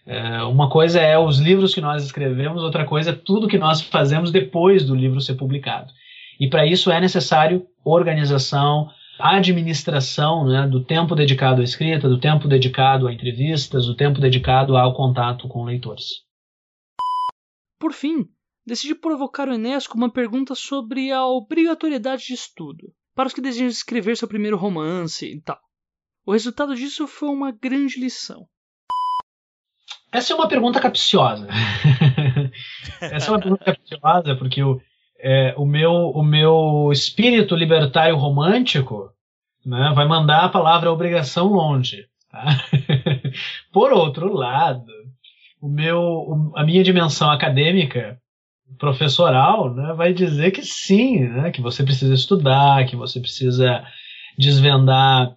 É, uma coisa é os livros que nós escrevemos, outra coisa é tudo que nós fazemos depois do livro ser publicado. E para isso é necessário organização, administração né, do tempo dedicado à escrita, do tempo dedicado a entrevistas, do tempo dedicado ao contato com leitores. Por fim, decidi provocar o Enéas com uma pergunta sobre a obrigatoriedade de estudo para os que desejam escrever seu primeiro romance e tal. O resultado disso foi uma grande lição. Essa é uma pergunta capciosa. Essa é uma pergunta capciosa porque o, é, o, meu, o meu espírito libertário romântico né, vai mandar a palavra obrigação longe. Tá? Por outro lado, o meu, a minha dimensão acadêmica professoral né, vai dizer que sim, né, que você precisa estudar, que você precisa desvendar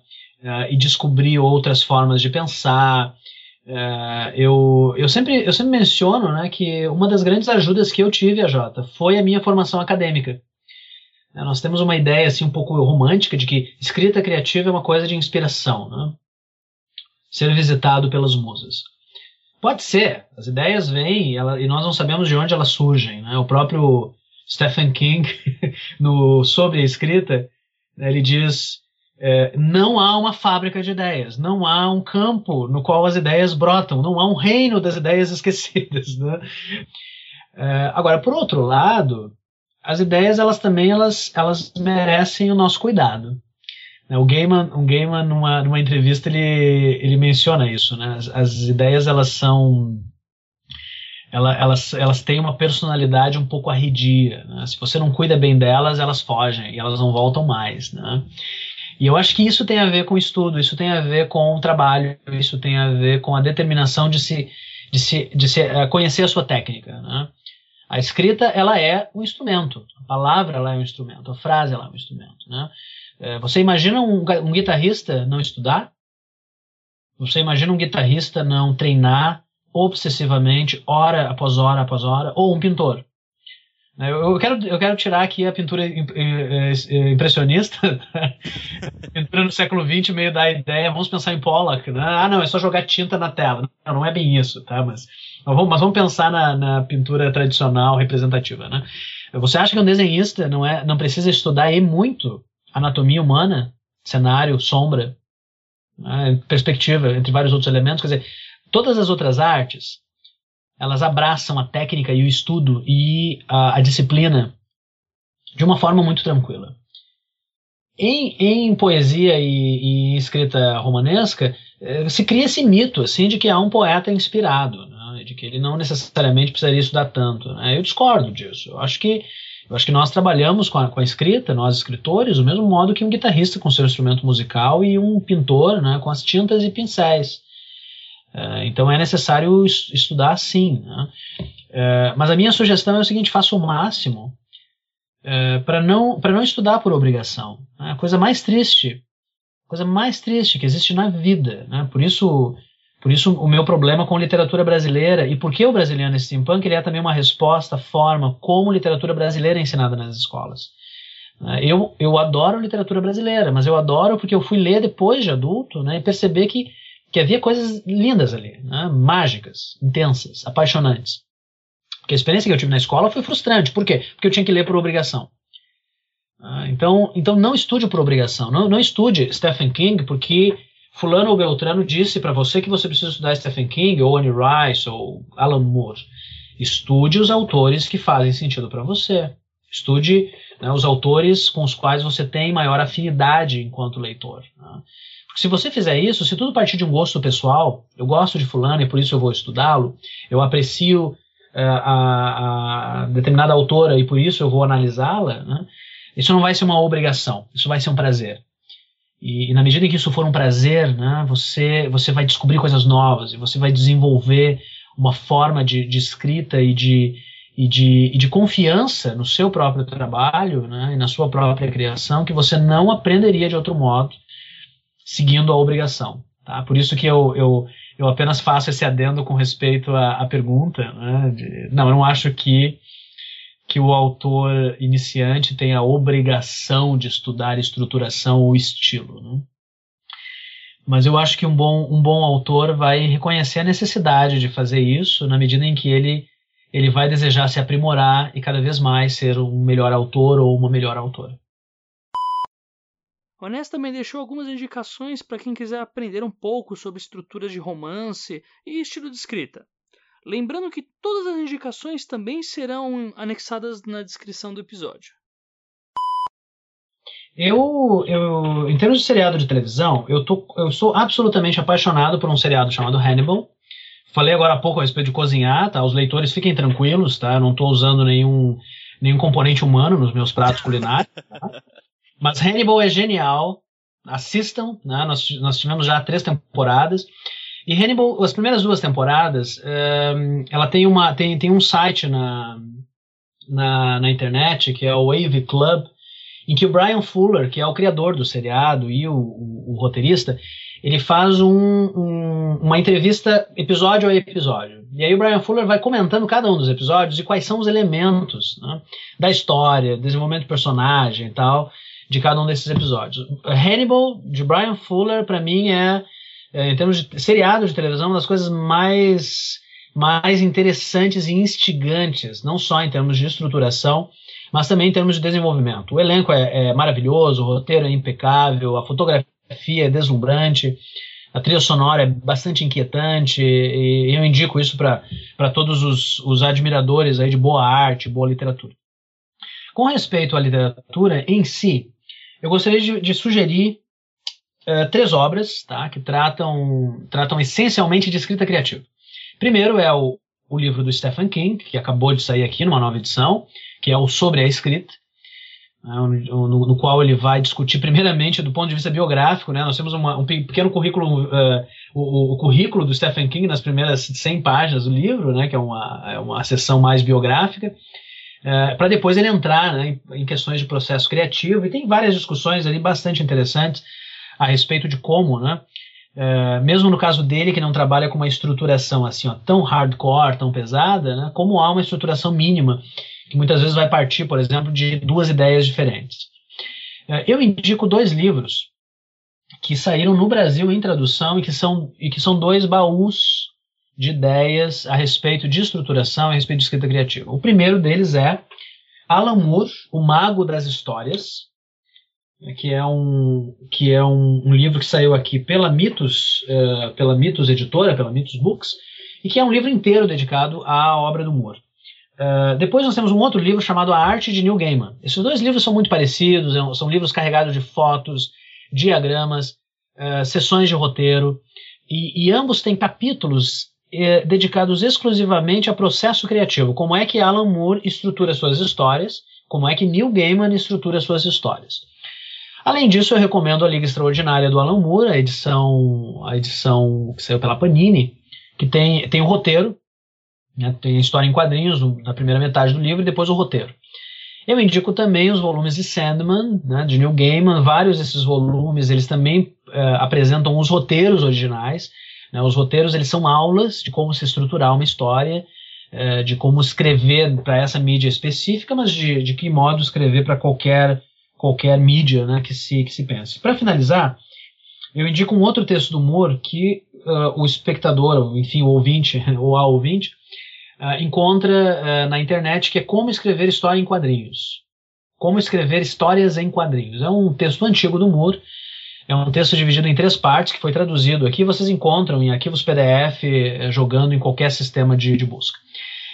uh, e descobrir outras formas de pensar. Uh, eu, eu, sempre, eu sempre menciono né, que uma das grandes ajudas que eu tive, a Jota, foi a minha formação acadêmica. Uh, nós temos uma ideia assim, um pouco romântica de que escrita criativa é uma coisa de inspiração, né? ser visitado pelas musas. Pode ser, as ideias vêm e, ela, e nós não sabemos de onde elas surgem. Né? O próprio Stephen King, no, sobre a escrita, né, ele diz: é, não há uma fábrica de ideias, não há um campo no qual as ideias brotam, não há um reino das ideias esquecidas. Né? É, agora, por outro lado, as ideias elas também elas, elas merecem o nosso cuidado. Né, o Gaiman, o Gaiman numa, numa entrevista, ele, ele menciona isso. Né? As, as ideias, elas são... Ela, elas, elas têm uma personalidade um pouco arredia. Né? Se você não cuida bem delas, elas fogem e elas não voltam mais. Né? E eu acho que isso tem a ver com estudo, isso tem a ver com o trabalho, isso tem a ver com a determinação de se, de se, de se uh, conhecer a sua técnica. Né? A escrita, ela é um instrumento. A palavra, ela é um instrumento. A frase, ela é um instrumento. Né? É, você imagina um, um guitarrista não estudar? Você imagina um guitarrista não treinar obsessivamente, hora após hora após hora? Ou um pintor? Eu quero, eu quero tirar aqui a pintura impressionista, pintura no século XX, meio da ideia, vamos pensar em Pollock, né? ah não, é só jogar tinta na tela. Não, não é bem isso, tá? Mas, vamos, mas vamos pensar na, na, pintura tradicional representativa, né? Você acha que um desenhista não, é, não precisa estudar e muito anatomia humana, cenário, sombra, né, perspectiva, entre vários outros elementos. Quer dizer, todas as outras artes, elas abraçam a técnica e o estudo e a, a disciplina de uma forma muito tranquila. Em, em poesia e, e, escrita romanesca, eh, se cria esse mito assim de que há um poeta inspirado, né, de que ele não necessariamente precisaria estudar tanto. Né. Eu discordo disso. Eu acho que eu acho que nós trabalhamos com a, com a escrita, nós escritores, do mesmo modo que um guitarrista com seu instrumento musical e um pintor né, com as tintas e pincéis. É, então é necessário estudar sim. Né? É, mas a minha sugestão é o seguinte: faça o máximo é, para não, não estudar por obrigação. Né? A coisa mais triste, coisa mais triste que existe na vida. Né? Por isso por isso, o meu problema com literatura brasileira e por que o brasileiro steampunk ele é também uma resposta, forma como literatura brasileira é ensinada nas escolas. Eu, eu adoro literatura brasileira, mas eu adoro porque eu fui ler depois de adulto né, e perceber que, que havia coisas lindas ali, né, mágicas, intensas, apaixonantes. Porque a experiência que eu tive na escola foi frustrante. Por quê? Porque eu tinha que ler por obrigação. Ah, então, então não estude por obrigação. Não, não estude Stephen King porque fulano ou beltrano disse para você que você precisa estudar Stephen King ou Annie Rice ou Alan Moore. Estude os autores que fazem sentido para você. Estude né, os autores com os quais você tem maior afinidade enquanto leitor. Né? Porque se você fizer isso, se tudo partir de um gosto pessoal, eu gosto de fulano e por isso eu vou estudá-lo, eu aprecio uh, a, a, determinada autora e por isso eu vou analisá-la, né? isso não vai ser uma obrigação, isso vai ser um prazer. E, e, na medida em que isso for um prazer, né, você, você vai descobrir coisas novas e você vai desenvolver uma forma de, de escrita e de, e, de, e de confiança no seu próprio trabalho né, e na sua própria criação que você não aprenderia de outro modo seguindo a obrigação. Tá? Por isso que eu, eu, eu apenas faço esse adendo com respeito à, à pergunta. Né, de, não, eu não acho que que o autor iniciante tem a obrigação de estudar estruturação ou estilo. Né? Mas eu acho que um bom, um bom autor vai reconhecer a necessidade de fazer isso na medida em que ele, ele vai desejar se aprimorar e cada vez mais ser um melhor autor ou uma melhor autora. Onesta também deixou algumas indicações para quem quiser aprender um pouco sobre estruturas de romance e estilo de escrita. Lembrando que todas as indicações também serão anexadas na descrição do episódio. Eu, eu, em termos de seriado de televisão, eu, tô, eu sou absolutamente apaixonado por um seriado chamado Hannibal. Falei agora há pouco a respeito de cozinhar, tá? Os leitores fiquem tranquilos, tá? Eu não estou usando nenhum, nenhum componente humano nos meus pratos culinários. Tá? Mas Hannibal é genial. Assistam, né? Nós, nós tivemos já três temporadas. E Hannibal, as primeiras duas temporadas, um, ela tem, uma, tem, tem um site na, na, na internet, que é o Wave Club, em que o Brian Fuller, que é o criador do seriado e o, o, o roteirista, ele faz um, um, uma entrevista episódio a episódio. E aí o Brian Fuller vai comentando cada um dos episódios e quais são os elementos né, da história, desenvolvimento de personagem e tal, de cada um desses episódios. Hannibal, de Brian Fuller, para mim é, é, em termos de seriado de televisão, uma das coisas mais, mais interessantes e instigantes, não só em termos de estruturação, mas também em termos de desenvolvimento. O elenco é, é maravilhoso, o roteiro é impecável, a fotografia é deslumbrante, a trilha sonora é bastante inquietante, e eu indico isso para todos os, os admiradores aí de boa arte, boa literatura. Com respeito à literatura em si, eu gostaria de, de sugerir uh, três obras tá, que tratam, tratam essencialmente de escrita criativa. Primeiro é o, o livro do Stephen King, que acabou de sair aqui numa nova edição, que é o Sobre a Escrita, né, no, no, qual ele vai discutir primeiramente do ponto de vista biográfico, né? Nós temos uma, um pequeno currículo, uh, o, o, currículo do Stephen King nas primeiras 100 páginas do livro, né? Que é uma, é uma sessão mais biográfica, eh, para depois ele entrar né, em, questões de processo criativo e tem várias discussões ali bastante interessantes a respeito de como, né? Uh, mesmo no caso dele que não trabalha com uma estruturação assim ó, tão hardcore, tão pesada, né? Como há uma estruturação mínima que muitas vezes vai partir, por exemplo, de duas ideias diferentes. É, eu indico dois livros que saíram no Brasil em tradução e que são, e que são dois baús de ideias a respeito de estruturação, a respeito de escrita criativa. O primeiro deles é Alan Moore, O Mago das Histórias, que é um, que é um, um livro que saiu aqui pela Mitos, uh, pela Mitos Editora, pela Mitos Books, e que é um livro inteiro dedicado à obra do Moore. Uh, depois nós temos um outro livro chamado A Arte de Neil Gaiman. Esses dois livros são muito parecidos, é são livros carregados de fotos, diagramas, uh, sessões de roteiro, e, e ambos têm capítulos eh, dedicados exclusivamente a processo criativo. Como é que Alan Moore estrutura suas histórias, como é que Neil Gaiman estrutura suas histórias. Além disso, eu recomendo a Liga Extraordinária do Alan Moore, a edição, a edição que saiu pela Panini, que tem, tem o roteiro, né? Tem a história em quadrinhos na primeira metade do livro e depois o roteiro. Eu indico também os volumes de Sandman, né, de Neil Gaiman. Vários desses volumes eles também uh, apresentam os roteiros originais. Né? Os roteiros eles são aulas de como se estruturar uma história, uh, de como escrever para essa mídia específica, mas de, de que modo escrever para qualquer qualquer mídia né, que se que se pense. Para finalizar, eu indico um outro texto do Moore que uh, o espectador, enfim, o ouvinte ou a ouvinte, uh, encontra uh, na internet, que é Como Escrever História em Quadrinhos. Como Escrever Histórias em Quadrinhos. É um texto antigo do Moore, é um texto dividido em três partes, que foi traduzido aqui, vocês encontram em arquivos PDF, eh, jogando em qualquer sistema de, de busca.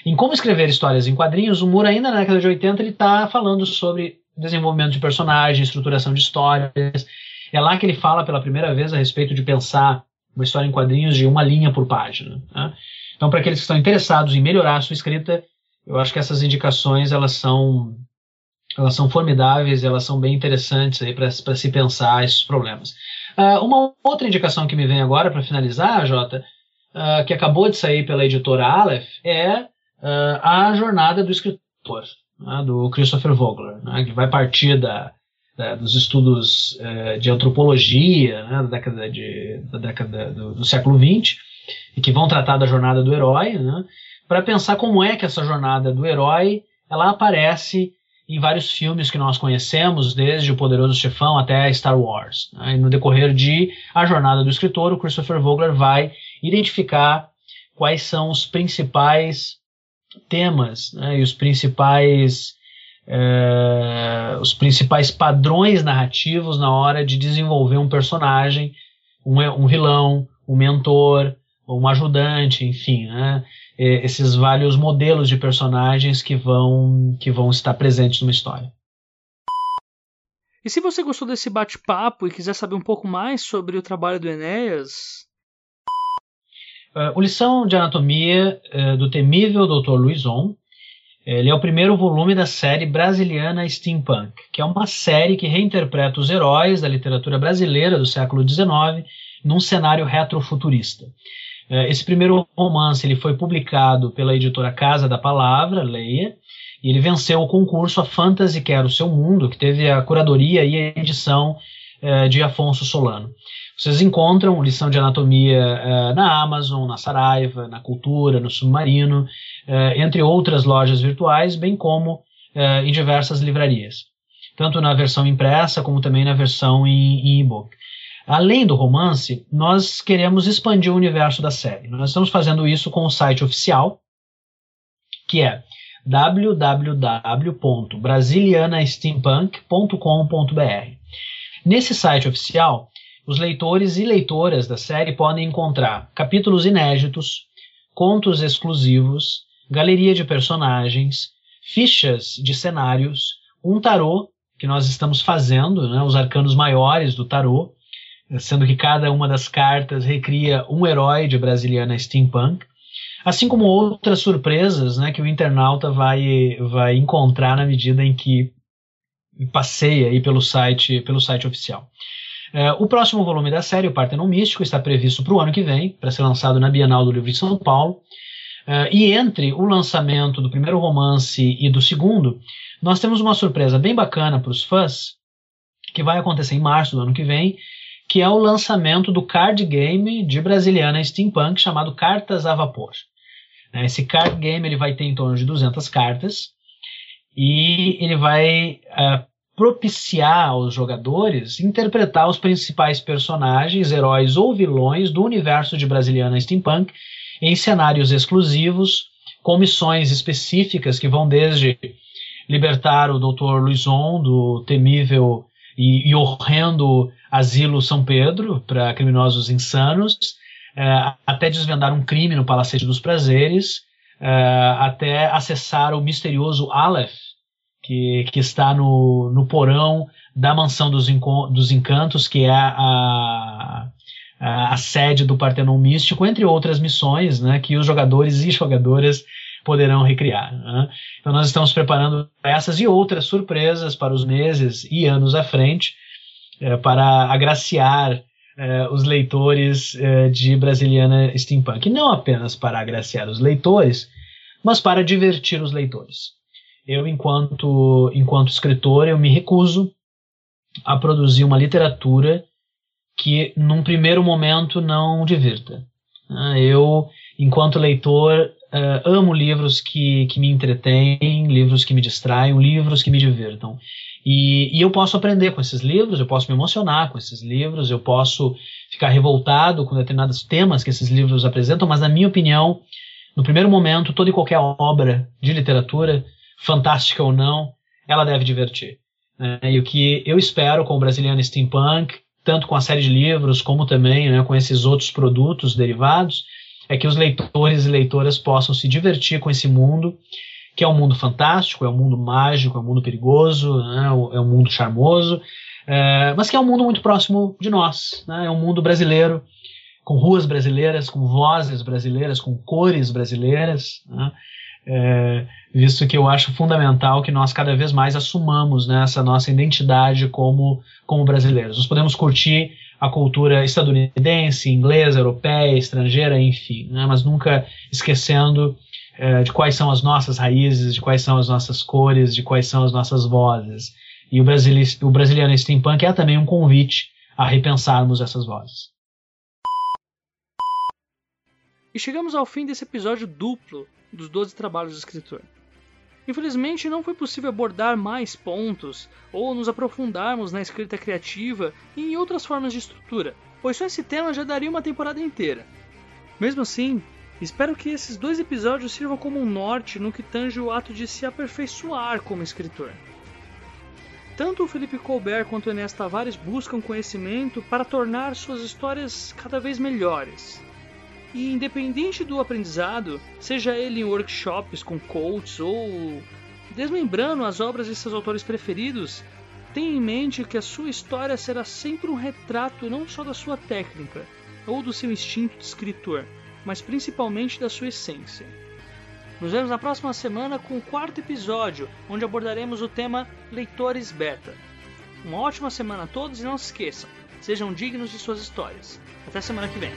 Em Como Escrever Histórias em Quadrinhos, o Moore, ainda na década de 80, ele está falando sobre desenvolvimento de personagens, estruturação de histórias. É lá que ele fala pela primeira vez a respeito de pensar uma história em quadrinhos de uma linha por página. Né? Então, para aqueles que estão interessados em melhorar a sua escrita, eu acho que essas indicações elas são elas são formidáveis, elas são bem interessantes aí para se pensar esses problemas. Uh, uma outra indicação que me vem agora para finalizar, Jota, uh, que acabou de sair pela editora Aleph, é uh, a jornada do escritor, né, do Christopher Vogler, né, que vai partir da, da, dos estudos eh, de antropologia né, da década, de, da década do, do século XX e que vão tratar da jornada do herói, né, para pensar como é que essa jornada do herói ela aparece em vários filmes que nós conhecemos, desde O Poderoso Chefão até Star Wars. Né, e no decorrer de A Jornada do Escritor, o Christopher Vogler vai identificar quais são os principais temas né, e os principais é, os principais padrões narrativos na hora de desenvolver um personagem, um, um vilão, um mentor, um ajudante, enfim, né? esses vários modelos de personagens que vão que vão estar presentes numa história. E se você gostou desse bate-papo e quiser saber um pouco mais sobre o trabalho do Enéas, uh, o Lição de Anatomia uh, do temível Dr. Luizon ele é o primeiro volume da série brasiliana Steampunk, que é uma série que reinterpreta os heróis da literatura brasileira do século XIX num cenário retrofuturista. É, esse primeiro romance ele foi publicado pela editora Casa da Palavra, Leia, e ele venceu o concurso A Fantasy Quer o Seu Mundo, que teve a curadoria e a edição é, de Afonso Solano. Vocês encontram lição de anatomia é, na Amazon, na Saraiva, na Cultura, no Submarino, entre outras lojas virtuais, bem como em diversas livrarias, tanto na versão impressa como também na versão em e-book. Além do romance, nós queremos expandir o universo da série. Nós estamos fazendo isso com o site oficial, que é www.brasilianasteampunk.com.br. Nesse site oficial, os leitores e leitoras da série podem encontrar capítulos inéditos, contos exclusivos, galeria de personagens, fichas de cenários, um tarô que nós estamos fazendo, né, os arcanos maiores do tarô, sendo que cada uma das cartas recria um herói de Brasiliana Steampunk, assim como outras surpresas né, que o internauta vai, vai encontrar na medida em que passeia aí pelo site, pelo site oficial. É, o próximo volume da série, o Partenon Místico, está previsto para o ano que vem, para ser lançado na Bienal do Livro de São Paulo. É, e entre o lançamento do primeiro romance e do segundo, nós temos uma surpresa bem bacana para os fãs, que vai acontecer em março do ano que vem, que é o lançamento do card game de Brasiliana Steampunk chamado Cartas a Vapor. Né, esse card game ele vai ter em torno de 200 cartas e ele vai uh, propiciar aos jogadores interpretar os principais personagens, heróis ou vilões do universo de Brasiliana Steampunk em cenários exclusivos, com missões específicas que vão desde libertar o Dr. Luison do temível e, e horrendo Asilo São Pedro para criminosos insanos, é, até desvendar um crime no Palacete dos Prazeres, é, até acessar o misterioso Aleph, que, que está no, no porão da Mansão dos, dos Encantos, que é a, a, a, sede do Partenon Místico, entre outras missões né, que os jogadores e jogadoras poderão recriar. Né? Então nós estamos preparando essas e outras surpresas para os meses e anos à frente, é, para agraciar é, os leitores é, de Brasiliana Steampunk. Não apenas para agraciar os leitores, mas para divertir os leitores. Eu, enquanto, enquanto escritor, eu me recuso a produzir uma literatura que, num primeiro momento, não divirta. Ah, eu, enquanto leitor, uh, amo livros que, que me entretêm, livros que me distraem, livros que me divirtam. E, e, eu posso aprender com esses livros, eu posso me emocionar com esses livros, eu posso ficar revoltado com determinados temas que esses livros apresentam, mas na minha opinião, no primeiro momento, toda e qualquer obra de literatura, fantástica ou não, ela deve divertir. Né? E o que eu espero com o Brasiliano Steampunk, tanto com a série de livros, como também né, com esses outros produtos derivados, é que os leitores e leitoras possam se divertir com esse mundo que é um mundo fantástico, é um mundo mágico, é um mundo perigoso, né, é um mundo charmoso, é, mas que é um mundo muito próximo de nós. Né, é um mundo brasileiro, com ruas brasileiras, com vozes brasileiras, com cores brasileiras, né, é, visto que eu acho fundamental que nós cada vez mais assumamos né, essa nossa identidade como, como brasileiros. Nós podemos curtir a cultura estadunidense, inglesa, europeia, estrangeira, enfim, né, mas nunca esquecendo é, de quais são as nossas raízes, de quais são as nossas cores, de quais são as nossas vozes. E o, Brasili o Brasiliano Steampunk é também um convite a repensarmos essas vozes. E chegamos ao fim desse episódio duplo dos 12 trabalhos do escritor. Infelizmente, não foi possível abordar mais pontos ou nos aprofundarmos na escrita criativa e em outras formas de estrutura, pois só esse tema já daria uma temporada inteira. Mesmo assim, Espero que esses dois episódios sirvam como um norte no que tange o ato de se aperfeiçoar como escritor. Tanto o Felipe Colbert quanto o Enes Tavares buscam conhecimento para tornar suas histórias cada vez melhores. E independente do aprendizado, seja ele em workshops com coaches ou desmembrando as obras de seus autores preferidos, tenha em mente que a sua história será sempre um retrato não só da sua técnica ou do seu instinto de escritor, mas principalmente da sua essência. Nos vemos na próxima semana com o quarto episódio, onde abordaremos o tema Leitores Beta. Uma ótima semana a todos e não se esqueçam, sejam dignos de suas histórias. Até semana que vem.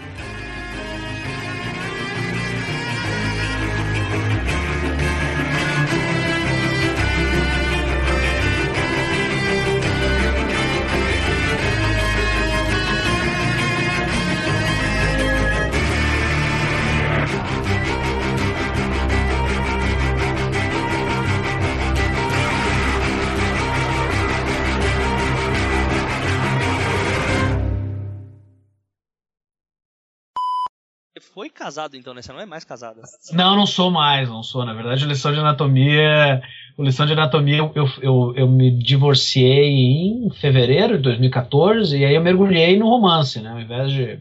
Foi casado então, né? Você não é mais casada. Não, não sou mais, não sou. Na verdade, lição de anatomia. Lição de anatomia, eu, eu, eu me divorciei em fevereiro de 2014 e aí eu mergulhei no romance, né? Ao invés de,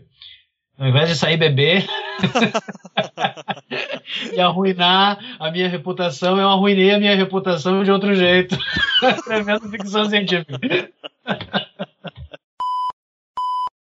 ao invés de sair beber e arruinar a minha reputação, eu arruinei a minha reputação de outro jeito. Escrevendo ficção científica.